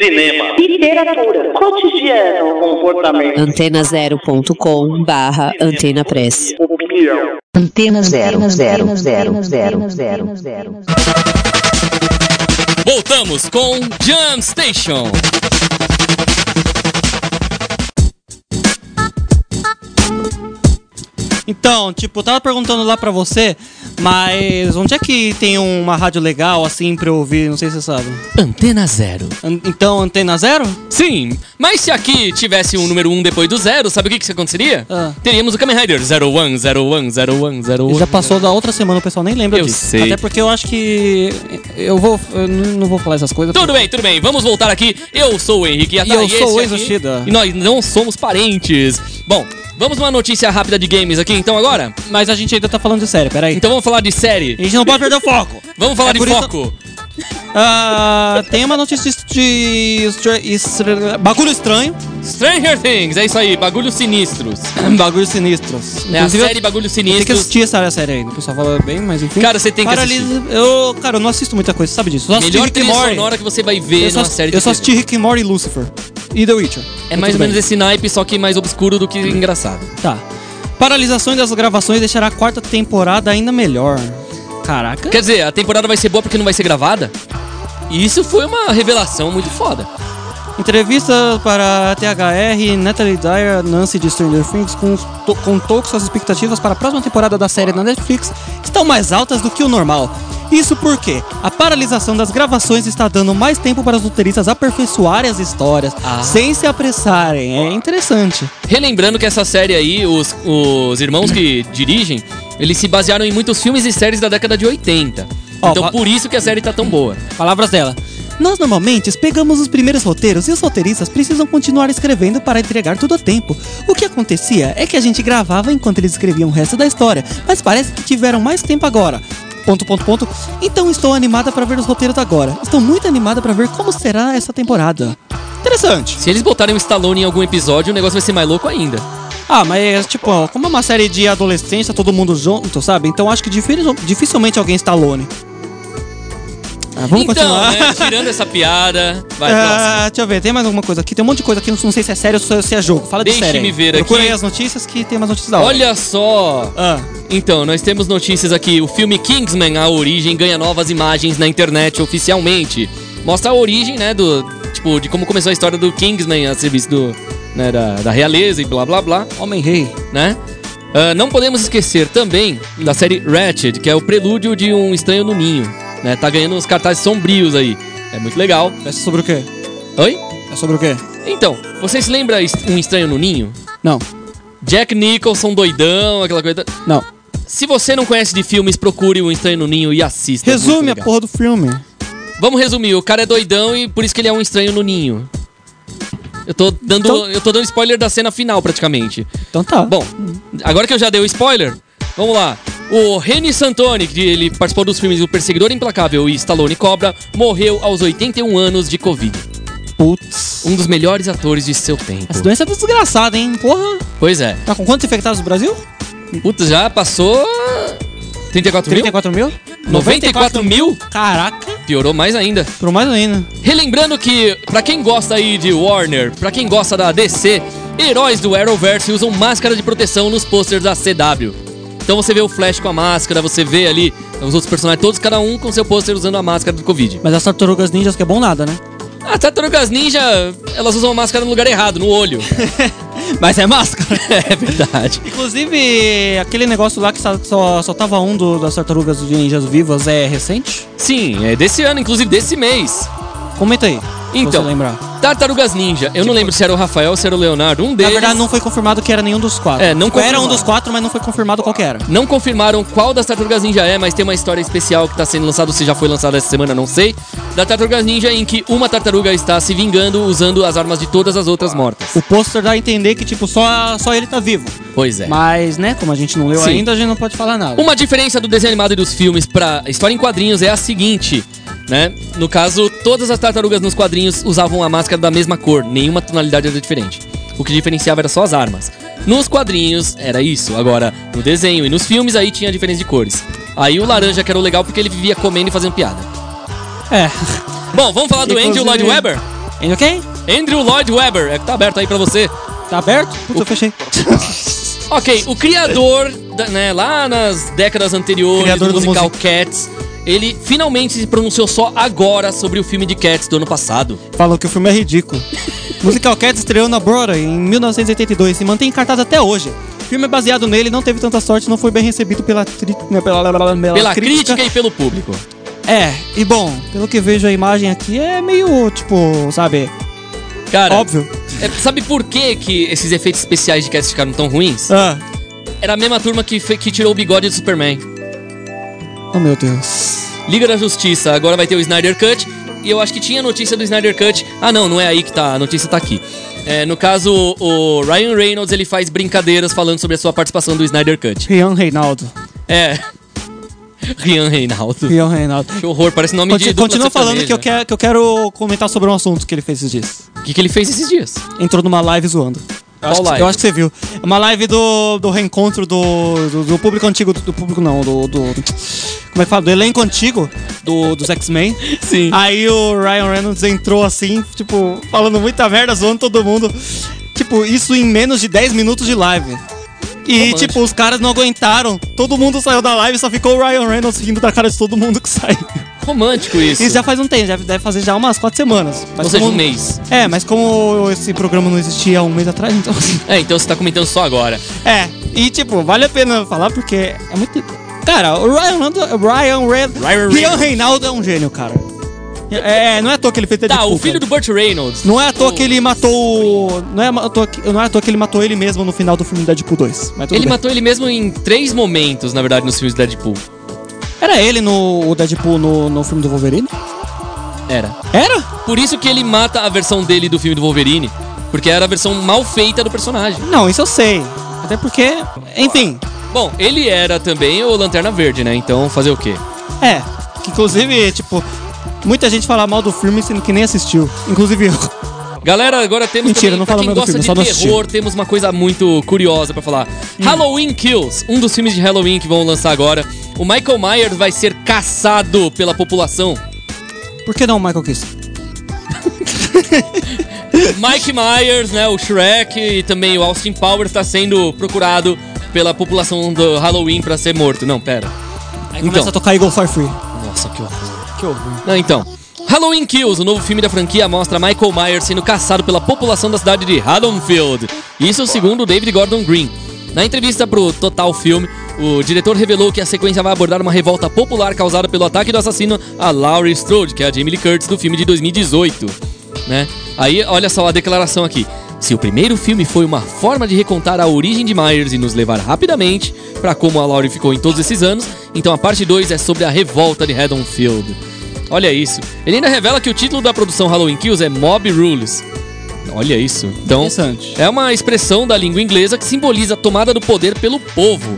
cinema, literatura, cotidiano, comportamento, Antenazero.com barra Antena Press. opinião. Antena zero, zero, zero, zero, zero, zero. Voltamos com Jam Station. Então, tipo, eu tava perguntando lá pra você, mas onde é que tem uma rádio legal assim pra eu ouvir? Não sei se você sabe. Antena Zero. An- então, Antena Zero? Sim, Mas se aqui tivesse um número 1 depois do zero, sabe o que, que aconteceria? Ah. Teríamos o Kamen Rider 01, 01, 01, 01. E já passou da outra semana, o pessoal nem lembra Eu disso. sei. Até porque eu acho que. Eu vou. Eu não vou falar essas coisas. Tudo bem, tudo bem. Vamos voltar aqui. Eu sou o Henrique Yata, E eu sou o aqui- Enzo Shida. E nós não somos parentes. Bom, vamos numa notícia rápida de games aqui então agora? Mas a gente ainda tá falando de série, peraí. Então vamos falar de série. A gente não pode perder o foco. Vamos falar É de por isso- Ah, tem uma notícia de. Bagulho estranho. Stranger Things, é isso aí, bagulhos sinistros. Bagulhos sinistros. É a Inclusive, série Bagulhos Eu tenho que Sinistros. assistir essa série aí. O pessoal fala bem, mas enfim. Cara, você tem que Paralisa- Eu, cara, eu não assisto muita coisa, sabe disso? Eu só Melhor Rick Morty. sonora que você vai ver Eu só, numa série de eu só TV. assisti Rick and Morty e Lucifer. E The Witcher. É mais ou menos esse naipe, só que mais obscuro do que engraçado. Tá. Paralisações das gravações deixará a quarta temporada ainda melhor. Caraca. Quer dizer, a temporada vai ser boa porque não vai ser gravada? E isso foi uma revelação muito foda. Entrevista para a THR, Natalie Dyer, Nancy de Stranger Things com- contou que suas expectativas para a próxima temporada da série na Netflix estão mais altas do que o normal. Isso porque a paralisação das gravações está dando mais tempo para os roteiristas aperfeiçoarem as histórias, Ah. sem se apressarem. É interessante. Relembrando que essa série aí, os, os irmãos que dirigem, eles se basearam em muitos filmes e séries da década de 80. Ó, então por isso que a série tá tão boa. Palavras dela. Nós normalmente pegamos os primeiros roteiros e os roteiristas precisam continuar escrevendo para entregar tudo a tempo. O que acontecia é que a gente gravava enquanto eles escreviam o resto da história, mas parece que tiveram mais tempo agora. Ponto, ponto, ponto. Então estou animada para ver os roteiros agora. Estou muito animada para ver como será essa temporada. Interessante. Se eles botarem o Stallone em algum episódio, o negócio vai ser mais louco ainda. Ah, mas tipo, ó, como é uma série de adolescência, todo mundo junto, sabe? Então acho que dificil- dificilmente alguém está Stallone. Ah, vamos então, continuar. né, tirando essa piada, vai, próximo. Ah, deixa eu ver, tem mais alguma coisa aqui? Tem um monte de coisa aqui, não sei se é sério ou se é jogo. Fala de Deixe-me série. aí. ver Procura aqui. aí as notícias que tem umas notícias da hora. Olha só! Ah. Então, nós temos notícias aqui. O filme Kingsman, A Origem, ganha novas imagens na internet oficialmente. Mostra a origem, né, do... Tipo, de como começou a história do Kingsman a serviço do... Né, da, da realeza e blá blá blá. Homem-rei. Né? Ah, não podemos esquecer também da série Ratched, que é o prelúdio de Um Estranho no Ninho. Né? Tá ganhando uns cartazes sombrios aí. É muito legal. É sobre o quê? Oi? É sobre o quê? Então, vocês se lembram Um Estranho no Ninho? Não. Jack Nicholson doidão, aquela coisa. Não. Se você não conhece de filmes, procure o Estranho no Ninho e assista. Resume a porra do filme. Vamos resumir, o cara é doidão e por isso que ele é um estranho no ninho. Eu tô dando, Então- eu tô dando spoiler da cena final praticamente. Então tá. Bom, agora que eu já dei o spoiler, vamos lá. O Reni Santoni, que ele participou dos filmes O Perseguidor Implacável e Stallone Cobra, morreu aos 81 anos de Covid. Putz. Um dos melhores atores de seu tempo. Essa doença é desgraçada, hein? Porra. Pois é. Tá com quantos infectados no Brasil? Putz, já passou 34 mil? 34 mil? 94 mil? Caraca. Piorou mais ainda. Por mais ainda. Relembrando que, pra quem gosta aí de Warner, pra quem gosta da DC, heróis do Arrowverse usam máscara de proteção nos posters da CW. Então você vê o Flash com a máscara, você vê ali os outros personagens, todos cada um com seu pôster usando a máscara do Covid. Mas as tartarugas ninjas que é bom nada, né? A Tartarugas Ninja, elas usam a máscara no lugar errado, no olho. Mas é máscara. é verdade. Inclusive, aquele negócio lá que só, só, tava um do- das tartarugas ninjas vivas é recente? Sim, é desse ano, inclusive desse mês. Comenta aí. se Então, você lembrar. Tartarugas Ninja, eu não lembro se era o Rafael ou se era o Leonardo, um Na deles. verdade, não foi confirmado que era nenhum dos quatro. É, não Tipo, Era um dos quatro, mas não foi confirmado qual que era. Não confirmaram qual das Tartarugas Ninja é, mas tem uma história especial que tá sendo lançada, se já foi lançada essa semana, não sei. Da Tartarugas Ninja, em que uma tartaruga está se vingando usando as armas de todas as outras mortas. O pôster dá a entender que, tipo, só, só ele tá vivo. Pois é. Mas, né, como a gente não leu Sim. ainda, a gente não pode falar nada. Uma diferença do desenho animado e dos filmes pra história em quadrinhos é a seguinte, né? No caso, todas as tartarugas nos quadrinhos usavam a máscara da mesma cor, nenhuma tonalidade era diferente. O que diferenciava era só as armas. Nos quadrinhos era isso, agora no desenho e nos filmes aí tinha diferença de cores. Aí o laranja que era o legal porque ele vivia comendo e fazendo piada. É. Bom, vamos falar do Andrew Lloyd Webber? Andrew quem? Andrew Lloyd Webber, é que tá aberto aí pra você. Tá aberto? Putz, eu fechei. Ok, o criador, da- né, lá nas décadas anteriores Criador do do musical Cats, ele finalmente se pronunciou só agora sobre o filme de Cats do ano passado. Falou que o filme é ridículo. Musical Cats estreou na Broadway em 1982 e mantém em cartaz até hoje. O filme é baseado nele, não teve tanta sorte, não foi bem recebido pela, tri... né, pela, pela, pela Pela crítica e pelo público. É, e bom, pelo que vejo a imagem aqui é meio, tipo, sabe, Cara, óbvio. É, sabe por que, que esses efeitos especiais de cast ficaram tão ruins? Ah. Era a mesma turma que, que tirou o bigode do Superman. Oh, meu Deus. Liga da Justiça, agora vai ter o Snyder Cut. E eu acho que tinha notícia do Snyder Cut. Ah, não, não é aí que tá. A notícia tá aqui. É, no caso, o Ryan Reynolds ele faz brincadeiras falando sobre a sua participação do Snyder Cut. Rian Reinaldo. É. Rian Reinaldo. Rian Reinaldo. Que horror, parece nome Conti- de Continua falando que eu, quero, que eu quero comentar sobre um assunto que ele fez esses dias. O que, que ele fez esses dias? Entrou numa live zoando. Eu acho, que, eu acho que você viu. É Uma live do, do reencontro do, do, do público antigo. Do, do público não, do, do. Como é que fala? Do elenco antigo do, dos X-Men. Sim. Aí o Ryan Reynolds entrou assim, tipo, falando muita merda, zoando todo mundo. Tipo, isso em menos de 10 minutos de live. E, Romântico. tipo, os caras não aguentaram. Todo mundo saiu da live, só ficou o Ryan Reynolds rindo da cara de todo mundo que saiu. Romântico isso. Isso já faz um tempo, já deve fazer já umas quatro semanas. Ou seja, como- um mês. É, mas como esse programa não existia há um mês atrás, então. É, então você tá comentando só agora. É, e tipo, vale a pena falar porque é muito. Cara, o Ryan, Reynolds- Ryan, Ren... Ryan Ryan Reinaldo é um gênio, cara. É, não é à toa que ele fez Deadpool. Tá, o filho cara. do Burt Reynolds. Não é à toa que ele matou. Não é, à toa que, não é à toa que ele matou ele mesmo no final do filme Deadpool 2. Mas Ele bem. matou ele mesmo em três momentos, na verdade, nos filmes do Deadpool. Era ele no o Deadpool no, no filme do Wolverine? Era. Era? Por isso que ele mata a versão dele do filme do Wolverine. Porque era a versão mal feita do personagem. Não, isso eu sei. Até porque. Enfim. Bom, ele era também o Lanterna Verde, né? Então, fazer o quê? É. Que inclusive, tipo. Muita gente fala mal do filme sendo que nem assistiu. Inclusive eu. Galera, agora temos Mentira, também, não pra fala quem gosta filme, de terror, temos uma coisa muito curiosa pra falar. Hum. Halloween Kills, um dos filmes de Halloween que vão lançar agora. O Michael Myers vai ser caçado pela população. Por que não, Michael Kiss? Mike Myers, né, o Shrek e também o Austin Powers está sendo procurado pela população do Halloween pra ser morto. Não, pera. Aí começa a tocar Eagle for Free. Nossa, que horror. Não, então. Halloween Kills, o novo filme da franquia, mostra Michael Myers sendo caçado pela população da cidade de Haddonfield. Isso segundo David Gordon Green. Na entrevista pro Total Film, o diretor revelou que a sequência vai abordar uma revolta popular causada pelo ataque do assassino a Laurie Strode, que é a Jamie Lee Curtis do filme de 2018. Né? Aí, olha só a declaração aqui. Se o primeiro filme foi uma forma de recontar a origem de Myers e nos levar rapidamente para como a Laurie ficou em todos esses anos, então a parte 2 é sobre a revolta de Haddonfield. Olha isso. Ele ainda revela que o título da produção Halloween Kills é Mob Rules. Olha isso. Então, é uma expressão da língua inglesa que simboliza a tomada do poder pelo povo.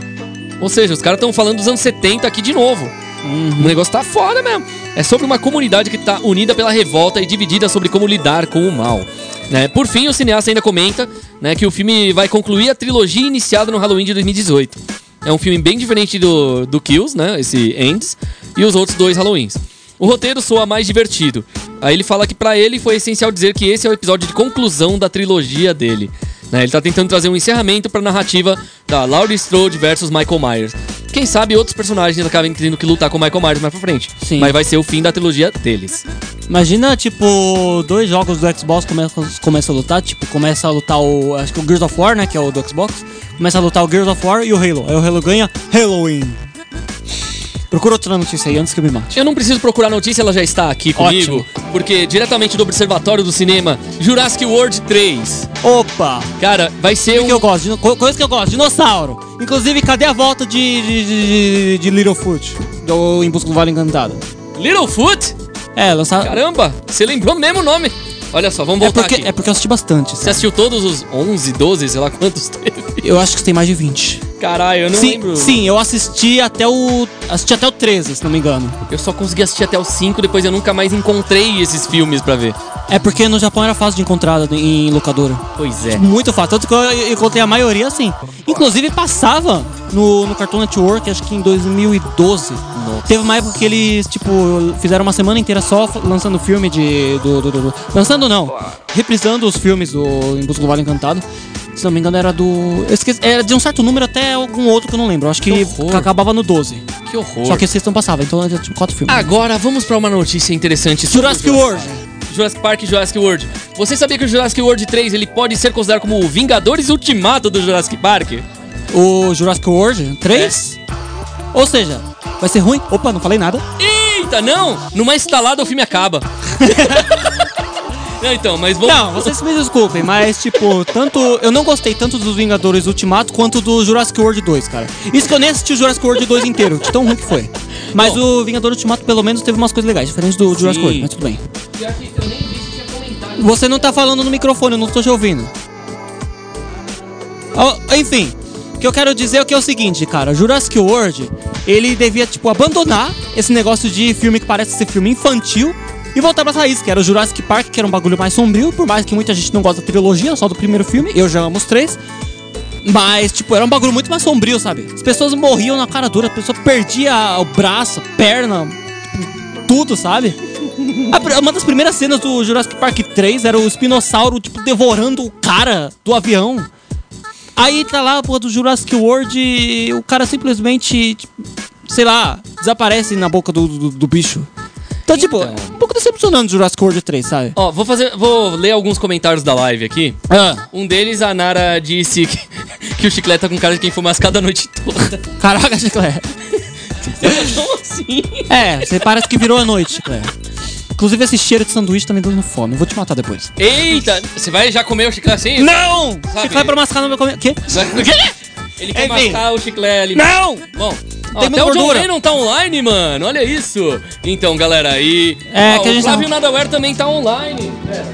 Ou seja, os caras estão falando dos anos 70 aqui de novo. O negócio tá foda mesmo. É sobre uma comunidade que tá unida pela revolta e dividida sobre como lidar com o mal. Né? Por fim, o cineasta ainda comenta né, que o filme vai concluir a trilogia iniciada no Halloween de 2018. É um filme bem diferente do, do Kills, né? Esse Ends, e os outros dois Halloweens. O roteiro soa mais divertido. Aí ele fala que pra ele foi essencial dizer que esse é o episódio de conclusão da trilogia dele. Né, ele tá tentando trazer um encerramento pra narrativa da Laurie Strode versus Michael Myers. Quem sabe outros personagens acabem tendo que lutar com o Michael Myers mais pra frente. Sim. Mas vai ser o fim da trilogia deles. Imagina, tipo, dois jogos do Xbox começam começa a lutar, tipo, começa a lutar o. Acho que o Gears of War, né? Que é o do Xbox. Começa a lutar o Gears of War e o Halo. Aí o Halo ganha Halloween. Procura outra notícia aí antes que eu me mate. Eu não preciso procurar notícia, ela já está aqui comigo. Porque diretamente do Observatório do Cinema, Jurassic World 3. Opa! Cara, vai ser Filme um. que eu gosto, coisa que eu gosto, dinossauro. Inclusive, cadê a volta de, de, de, de Littlefoot? Do Em Busca do Vale Encantado. Littlefoot? É, lançaram. Caramba, você lembrou mesmo o nome. Olha só, vamos É voltar porque, aqui. é porque eu assisti bastante. Você sabe? assistiu todos os 11, 12, sei lá quantos teve? Eu acho que tem mais de 20. Caralho, eu não sim, lembro. Sim, eu assisti até o. Assisti até o 13, se não me engano. Eu só consegui assistir até o 5, depois eu nunca mais encontrei esses filmes pra ver. É porque no Japão era fácil de encontrar em locadora. Pois é. Muito fácil. Tanto que eu encontrei a maioria assim. Inclusive passava no, no Cartoon Network, acho que em 2012. Teve uma época que eles, tipo, fizeram uma semana inteira só lançando filme de. Do, do- do- do- lançando não. Reprisando os filmes do Em Busca do Vale Encantado. Se não me engano, era do. eu esqueci- era de um certo número até algum outro que eu não lembro. Eu Acho que, horror. acabava no 12. Que horror. Só que esse não passava, então era tipo quatro filmes. Agora vamos pra uma notícia interessante. Jurassic World. Jurassic Park e Jurassic World. Você sabia que o Jurassic World 3 ele pode ser considerado como o Vingadores Ultimato do Jurassic Park? O Jurassic World 3? Ou seja, vai ser ruim? Opa, não falei nada. Eita, não! Numa estalada o filme acaba. Não, então, mas vamos. Não, vocês me desculpem, mas tipo, tanto. Eu não gostei tanto dos Vingadores Ultimato quanto do Jurassic World 2, cara. Isso que eu nem assisti o Jurassic World 2 inteiro, de tão ruim que foi. Mas o Vingador Ultimato pelo menos teve umas coisas legais, diferente do Jurassic World, mas tudo bem. Você não tá falando no microfone, eu não tô te ouvindo. Enfim, o que eu quero dizer é que é o seguinte, cara, Jurassic World, ele devia, tipo, abandonar esse negócio de filme que parece ser filme infantil e voltar pra raiz, que era o Jurassic Park, que era um bagulho mais sombrio, por mais que muita gente não gosta da trilogia, só do primeiro filme, eu já amo os três. Mas, tipo, era um bagulho muito mais sombrio, sabe? As pessoas morriam na cara dura, a pessoa perdia o braço, a perna, tudo, sabe? A Uma das primeiras cenas do Jurassic Park 3 era o espinossauro, tipo, devorando o cara do avião. Aí tá lá, pô, do Jurassic World e o cara simplesmente, tipo, sei lá, desaparece na boca do, do, do bicho. Então, tipo, um pouco decepcionando o Jurassic World 3, sabe? Ó, vou fazer. Vou ler alguns comentários da live aqui. Ah. Um deles, a Nara disse que, que o chiclete tá com cara de quem foi mascado a noite toda. Caraca, Chiclé. Como assim? É, você parece que virou a noite, Chiclé. Inclusive, esse cheiro de sanduíche tá me dando fome. Eu vou te matar depois. Eita! Você vai já comer o chiclete assim? Não! Sabe? Chiclé pra mascar no meu comer. Quê? O quê? Ele quer Enfim. mascar o chiclete ali. Não! Bom, ó, Tem até o John gordura. Lennon tá online, mano. Olha isso. Então, galera, aí. É, ó, que a o gente Flávio tá- Nadaware também tá online. Pera.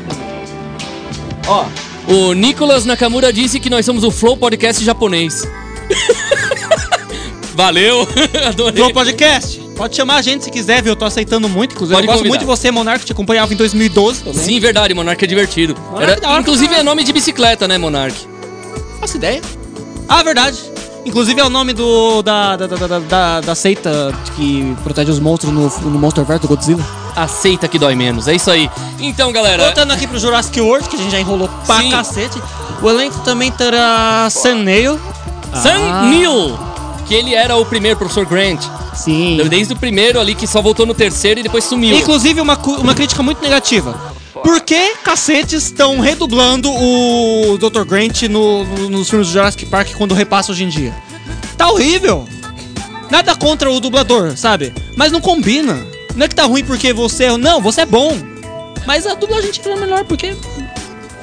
Ó, o Nicolas Nakamura disse que nós somos o Flow Podcast japonês. Valeu, adorei. Flow Podcast. Pode chamar a gente se quiser, viu? Eu tô aceitando muito. Inclusive, Pode eu gosto convidar. muito de você, Monark. Te acompanhava em 2012 também. Sim, verdade, Monark é divertido. Monark Era- hora inclusive é nome de bicicleta, né, Monark? Faço ideia. Ah, verdade. Inclusive é o nome do da, da, da, da, da, seita que protege os monstros no, no Monsterverse do Godzilla. Aceita que dói menos, é isso aí. Então, galera. Voltando aqui pro Jurassic World, que a gente já enrolou pra Sim. cacete. O elenco também terá Sam Neill. Sam Ah. Neill, que ele era o primeiro professor Grant. Sim. Desde o primeiro ali, que só voltou no terceiro e depois sumiu. Inclusive, uma, uma crítica muito negativa. Por que cacetes estão redublando o Dr. Grant no- no- nos filmes do Jurassic Park quando repassa hoje em dia? Tá horrível! Nada contra o dublador, sabe? Mas não combina. Não é que tá ruim porque você é. Não, você é bom. Mas a dublagem tinha que melhor porque.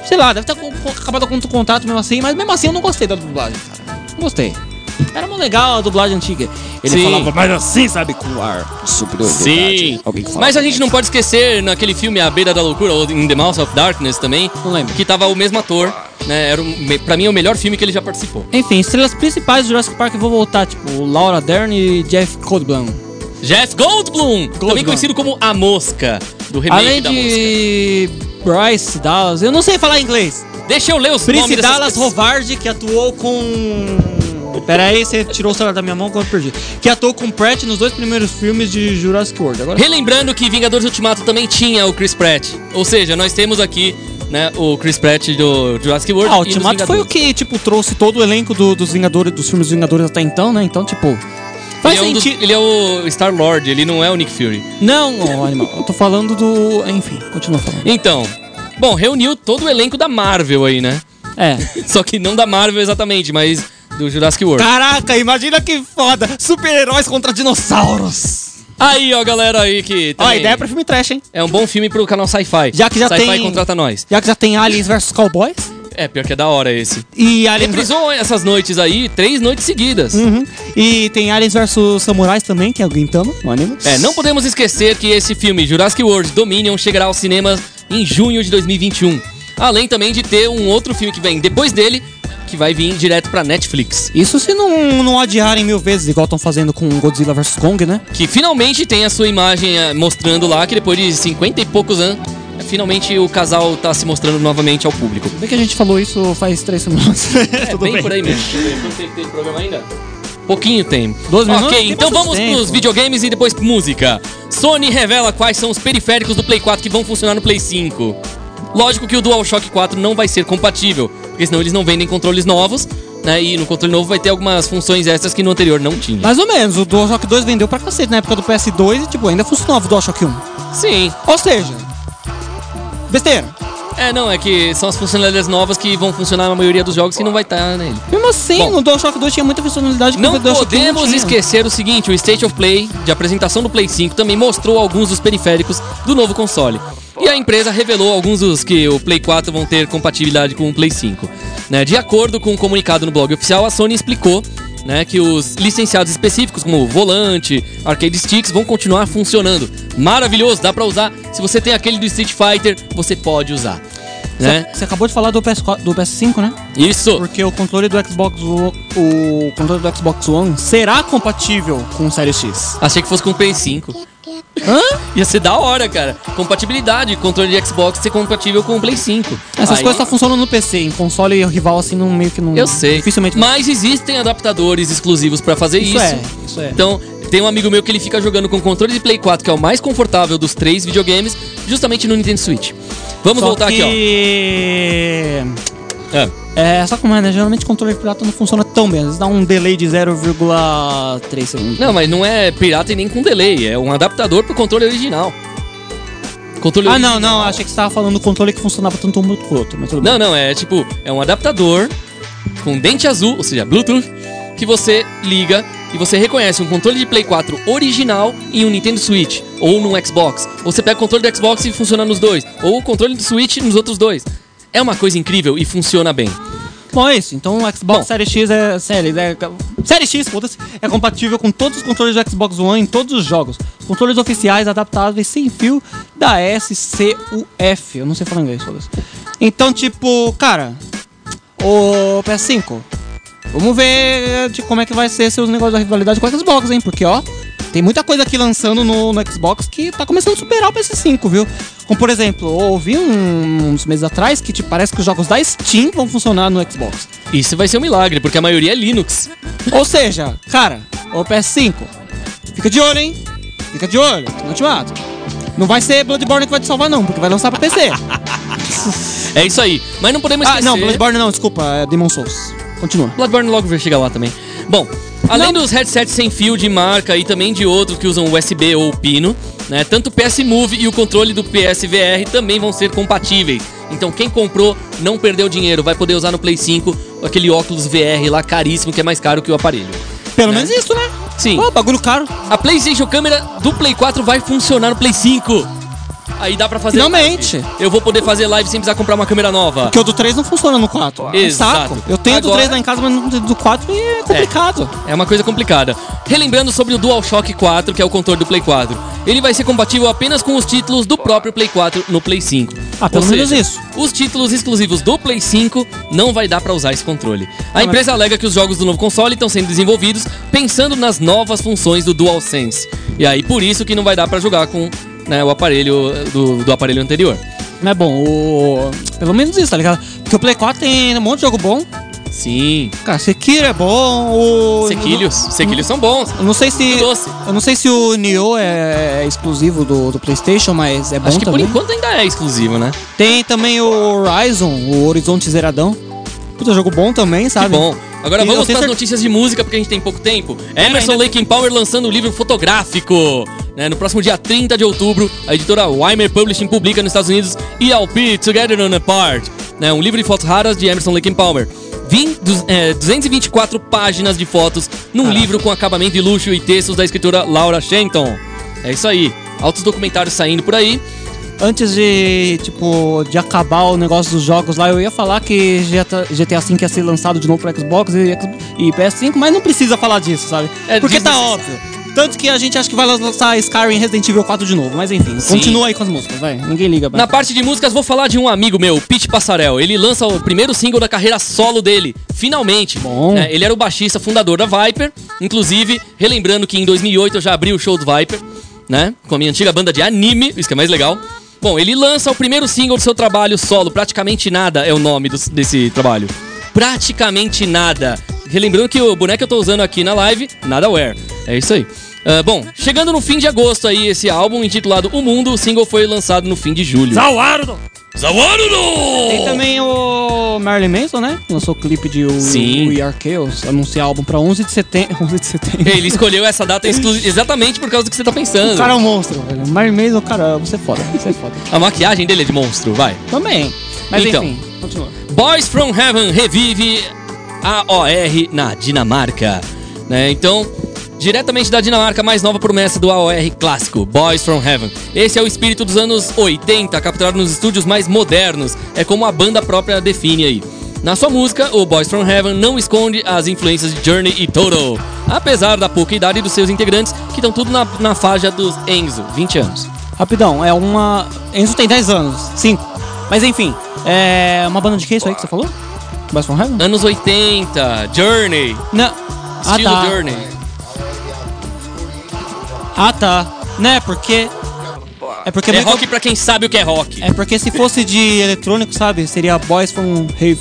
Sei lá, deve ter co- acabado com o contrato mesmo assim, mas mesmo assim eu não gostei da dublagem, cara. Não gostei. Era muito legal a dublagem antiga. Ele Sim. falava mais assim, sabe? Com ar superioridade. Sim. Mas a gente não pode esquecer naquele filme A Beira da Loucura, ou In the Mouth of Darkness também. Não lembro. Que tava o mesmo ator, né? Era me- pra mim é o melhor filme que ele já participou. Enfim, estrelas principais do Jurassic Park vão voltar, tipo Laura Dern e Jeff Goldblum. Jeff Goldblum, também Goldblum. conhecido como A Mosca, do remake Além da Mosca. de Bryce Dallas, eu não sei falar inglês. Deixa eu ler os Brice nomes Dallas. Rovard, que atuou com... Pera aí, você tirou o celular da minha mão que eu perdi. Que atuou com Pratt nos dois primeiros filmes de Jurassic World. Agora... Relembrando que Vingadores Ultimato também tinha o Chris Pratt. Ou seja, nós temos aqui, né, o Chris Pratt do Jurassic World. Ah, dos Ultimato foi o que, tipo, trouxe todo o elenco do- dos Vingadores, dos filmes dos Vingadores até então, né? Então, tipo... Faz Ele é, um ele é o Star Lord, ele não é o Nick Fury. Não, animal. Eu tô falando do... Enfim, continua falando. Então, bom, reuniu todo o elenco da Marvel aí, né? É. Só que não da Marvel exatamente, mas do Jurassic World. Caraca, imagina que foda! Super-heróis contra dinossauros! Aí, ó, galera aí que. Ó, a ideia é pra filme trash, hein? É um bom filme pro canal Sci-Fi. Já que já Sci-Fi tem- contrata nós. Já que já tem Aliens vs Cowboys. É, pior que é da hora esse. E Aliens. Reprisou essas noites aí, três noites seguidas. Uhum. E tem Aliens vs Samurais também, que é o Gintama, no anime. É, não podemos esquecer que esse filme, Jurassic World Dominion, chegará aos cinemas em junho de 2021. Além também de ter um outro filme que vem depois dele, que vai vir direto pra Netflix. Isso se não, não adiarem mil vezes, igual estão fazendo com Godzilla vs Kong, né? Que finalmente tem a sua imagem eh, mostrando lá que depois de 50 e poucos anos, finalmente o casal tá se mostrando novamente ao público. Bem que a gente falou isso faz três semanas. É, Tudo bem, bem. por aí mesmo. Tem programa ainda? Pouquinho tem. 12 minutos? Ok, Tem então vamos tempo. pros videogames e depois música. Sony revela quais são os periféricos do Play 4 que vão funcionar no Play 5. Lógico que o DualShock 4 não vai ser compatível, porque senão eles não vendem controles novos, né? E no controle novo vai ter algumas funções extras que no anterior não tinha. Mais ou menos, o DualShock 2 vendeu pra cacete na época do PS2 e, tipo, ainda funcionava o DualShock 1. Sim. Ou seja, besteira. É, não, é que são as funcionalidades novas que vão funcionar na maioria dos jogos que não vai estar nele. Mesmo assim, Bom. no DualShock 2 tinha muita funcionalidade que Não no DualShock 1 podemos tinha. esquecer o seguinte, o State of Play de apresentação do Play 5 também mostrou alguns dos periféricos do novo console. E a empresa revelou alguns dos que o Play 4 vão ter compatibilidade com o Play 5. Né, de acordo com um comunicado no blog oficial, a Sony explicou né, que os licenciados específicos, como volante, arcade sticks, vão continuar funcionando. Maravilhoso, dá pra usar. Se você tem aquele do Street Fighter, você pode usar. Né? Você acabou de falar do, PS4, do PS5, né? Isso. Porque o controle do Xbox One, o controle do Xbox One será compatível com o Série X. Achei que fosse com o Play 5. Hã? Ia ser da hora, cara. Compatibilidade, controle de Xbox ser compatível com o Play 5. Essas Aí- coisas só funcionam no PC, em console rival assim não meio que não. Eu sei. Dificilmente. Mas existem adaptadores exclusivos pra fazer isso. Isso é, isso é. Então, tem um amigo meu que ele fica jogando com o controle de Play 4, que é o mais confortável dos três videogames, justamente no Nintendo Switch. Vamos Só voltar que... aqui, ó. É. É, só é, né? Geralmente controle pirata não funciona tão bem. Às vezes dá um delay de 0,3 segundos. Não, mas não é pirata e nem com delay, é um adaptador pro controle original. Controle Ah, original. não, não. Achei que você tava falando do controle que funcionava tanto um quanto pro outro. Mas tudo bem. Não, não, é tipo, é um adaptador com dente azul, ou seja, Bluetooth, que você liga e você reconhece um controle de Play 4 original em um Nintendo Switch ou num Xbox. Ou você pega o controle do Xbox e funciona nos dois, ou o controle do Switch nos outros dois. É uma coisa incrível e funciona bem. Bom, é isso. Então o Xbox Series X é. Série, é Série X, foda-se, é compatível com todos os controles do Xbox One em todos os jogos. Controles oficiais adaptáveis sem fio da SCUF. Eu não sei falar inglês, foda-se. Então, tipo, cara, o PS5. Vamos ver de como é que vai ser seus negócios da rivalidade com o Xbox, hein? Porque, ó, tem muita coisa aqui lançando no, no Xbox que tá começando a superar o PS5, viu? Como, por exemplo, ouvi um- uns meses atrás que tipo, parece que os jogos da Steam vão funcionar no Xbox. Isso vai ser um milagre, porque a maioria é Linux. Ou seja, cara, o PS5, fica de olho, hein? Fica de olho, te mato. Não vai ser Bloodborne que vai te salvar, não, porque vai lançar pra PC. É isso aí. Mas não podemos ah, esquecer... não, Bloodborne não, desculpa, é Demon Souls. Continua. Bloodborne logo vai chegar lá também. Bom, além dos headsets sem fio de marca e também de outros que usam USB ou pino, né, tanto o PS Move e o controle do PSVR também vão ser compatíveis. Então quem comprou não perdeu dinheiro, vai poder usar no Play 5 aquele óculos VR lá caríssimo que é mais caro que o aparelho. Pelo menos isso, né? Sim. Ó, bagulho caro. A PlayStation Câmera do Play 4 vai funcionar no Play 5. Aí dá pra fazer Finalmente. live. Eu vou poder fazer live sem precisar comprar uma câmera nova. Porque o do 3 não funciona no 4. É um Exato. saco. Eu tenho o do Agora- 3 lá em casa, mas do 4 é complicado. É uma coisa complicada. Relembrando sobre o DualShock 4, que é o controle do Play 4. Ele vai ser compatível apenas com os títulos do próprio Play 4 no Play 5. Ah, pelo Ou menos seja, isso. Os títulos exclusivos do Play 5 não vai dar pra usar esse controle. A Ah, empresa alega que os jogos do novo console estão sendo desenvolvidos pensando nas novas funções do DualSense. E aí por isso que não vai dar pra jogar com né, o aparelho do, do aparelho anterior. Mas bom, o... pelo menos isso, tá ligado? Porque o Play 4 tem um monte de jogo bom. Sim. Cara, Sekiro é bom, o... Sequilhos. Sequilhos são bons. Eu não sei se. doce. Eu não sei se o Nioh é exclusivo do, do PlayStation, mas é bom Acho que por também. enquanto ainda é exclusivo, né? Tem também o Horizon, o Horizonte Zeradão. Puta, jogo bom também, sabe? Que bom. Agora E vamos para as notícias de música, porque a gente tem pouco tempo. Emerson ainda- Lake Power lançando o livro fotográfico. Né? No próximo dia 30 de outubro, a editora Weimer Publishing publica nos Estados Unidos ELP Together on a Part. Né? Um livro de fotos raras de Emerson Lake and Power. Vim, du- é, 224 páginas de fotos num livro com acabamento de luxo e textos da escritora Laura Shenton. É isso aí. Altos documentários saindo por aí. Antes de, tipo, de acabar o negócio dos jogos lá, eu ia falar que GTA, GTA V ia ser lançado de novo pro Xbox e, e PS5, mas não precisa falar disso, sabe? É Porque tá óbvio. Tanto que a gente acha que vai lançar Skyrim Resident Evil 4 de novo, mas enfim, Sim. continua aí com as músicas, vai. Ninguém liga, Na parte de músicas, vou falar de um amigo meu, Pete Passarel. Ele lança o primeiro single da carreira solo dele, finalmente. Bom. Né, ele era o baixista fundador da Viper. Inclusive, relembrando que em 2008 eu já abri o show do Viper, né? Com a minha antiga banda de anime, isso que é mais legal. Bom, ele lança o primeiro single do seu trabalho solo, Praticamente Nada é o nome dos- desse trabalho. Praticamente Nada. Relembrando que o boneco que eu tô usando aqui na live, Nadaware. É isso aí. Ah, bom, chegando no fim de agosto aí, esse álbum intitulado O Mundo, o single foi lançado no fim de julho. Zawardo! Zawarudo! Tem também o Marilyn Manson, né? Lançou o clipe de o Sim. We Are Chaos, anunciar álbum pra 11 de setembro. 11 de setembro. Ele escolheu essa data exclu- exatamente por causa do que você tá pensando. O cara é um monstro, velho. Marilyn Manson, cara, você é foda, você é foda. A maquiagem dele é de monstro, vai. Também. Mas Então. enfim, continua. Boys from Heaven revive a OR na Dinamarca. Né? Então, diretamente da Dinamarca, mais nova promessa do AOR clássico, Boys from Heaven. Esse é o espírito dos anos 80, capturado nos estúdios mais modernos. É como a banda própria define aí. Na sua música, o Boys from Heaven não esconde as influências de Journey e Total, apesar da pouca idade dos seus integrantes, que estão tudo na, na faixa dos Enzo, 20 anos. Rapidão, é uma. Enzo tem 10 anos, 5. Mas enfim, é uma banda de que isso aí que você falou? From Heaven? Anos 80, Journey. Não. Ah, Estilo tá. Journey. Ah, tá. Né, porque. É porque É meio que- rock pra quem sabe o que é rock. É porque se fosse de eletrônico, sabe? Seria Boys from Heaven.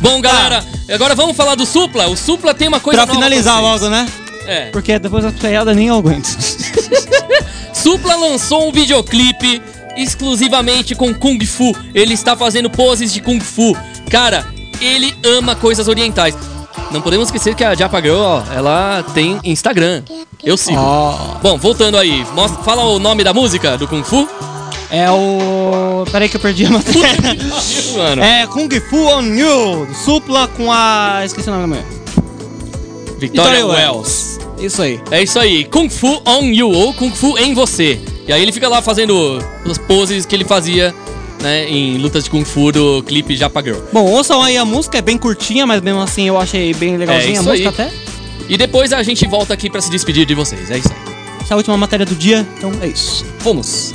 Bom, galera, agora vamos falar do Supla. O Supla tem uma coisa Pra finalizar logo, né? É. Porque depois da piada nem eu aguento. Supla lançou um videoclipe exclusivamente com Kung Fu. Ele está fazendo poses de Kung Fu. Cara, ele ama coisas orientais. Não podemos esquecer que a Japa Girl, ó, ela tem Instagram. Eu sigo. Bom, voltando aí. Mostra, fala o nome da música do Kung Fu. É o. Peraí que eu perdi a matéria. Mano. É Kung Fu on You, Supla com a. Esqueci o nome da mulher. Victoria Victoria Wells. Isso aí. É isso aí, Kung Fu on You ou Kung Fu em você. E aí ele fica lá fazendo as poses que ele fazia, né, em lutas de Kung Fu do clipe Japa Girl. Bom, ouçam aí a música, é bem curtinha, mas mesmo assim eu achei bem legalzinha É a música aí. até. E depois a gente volta aqui pra se despedir de vocês. É isso aí. Essa é a última matéria do dia, então é isso. Fomos.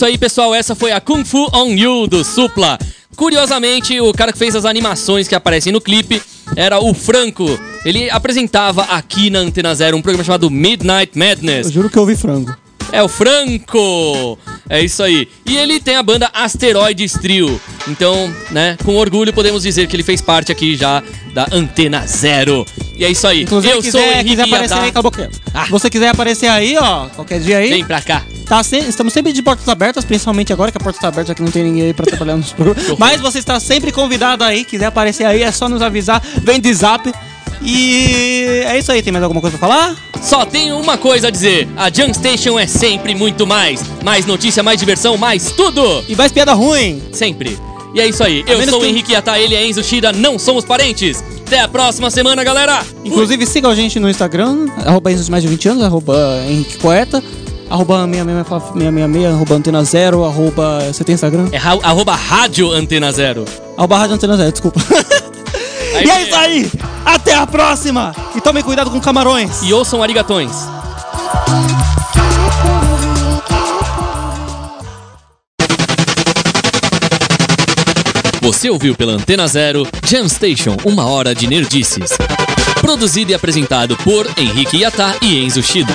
Isso aí, pessoal. Essa foi a Kung Fu on You do Supla. Curiosamente, o cara que fez as animações que aparecem no clipe era o Franco. Ele apresentava aqui na Antena Zero um programa chamado Midnight Madness. Eu juro que eu ouvi frango. É o Franco! É isso aí. E ele tem a banda Asteroides Trio. Então, né, com orgulho podemos dizer que ele fez parte aqui já da Antena Zero. E é isso aí. Inclusive, eu quiser, sou o Henrique quiser aparecer aí, caboclo. Se você quiser aparecer aí, ó, qualquer dia aí. Vem pra cá. Tá se- estamos sempre de portas abertas, principalmente agora que a porta está aberta, que não tem ninguém aí pra trabalhar nos programas. Mas você está sempre convidado aí, quiser aparecer aí, é só nos avisar, vem de zap. E é isso aí, tem mais alguma coisa pra falar? Só tenho uma coisa a dizer: a Junk Station é sempre muito mais. Mais notícia, mais diversão, mais tudo! E mais piada ruim! Sempre. E é isso aí. Eu menos sou o que- Henrique Yata, ele é Enzo Shida, não somos parentes. Até a próxima semana, galera! Inclusive, siga a gente no Instagram, arroba Enzo de mais de 20 anos, arroba Henrique Poeta, arroba 666, arroba Antena Zero, arroba... Você tem Instagram? É ra- arroba Rádio Antena Zero. Arroba Rádio Antena Zero, desculpa. e é isso aí! Até a próxima! E tomem cuidado com camarões! E ouçam arigatões. Você ouviu pela Antena Zero Jam Station, uma hora de nerdices. Produzido e apresentado por Henrique Yata e Enzo Shida.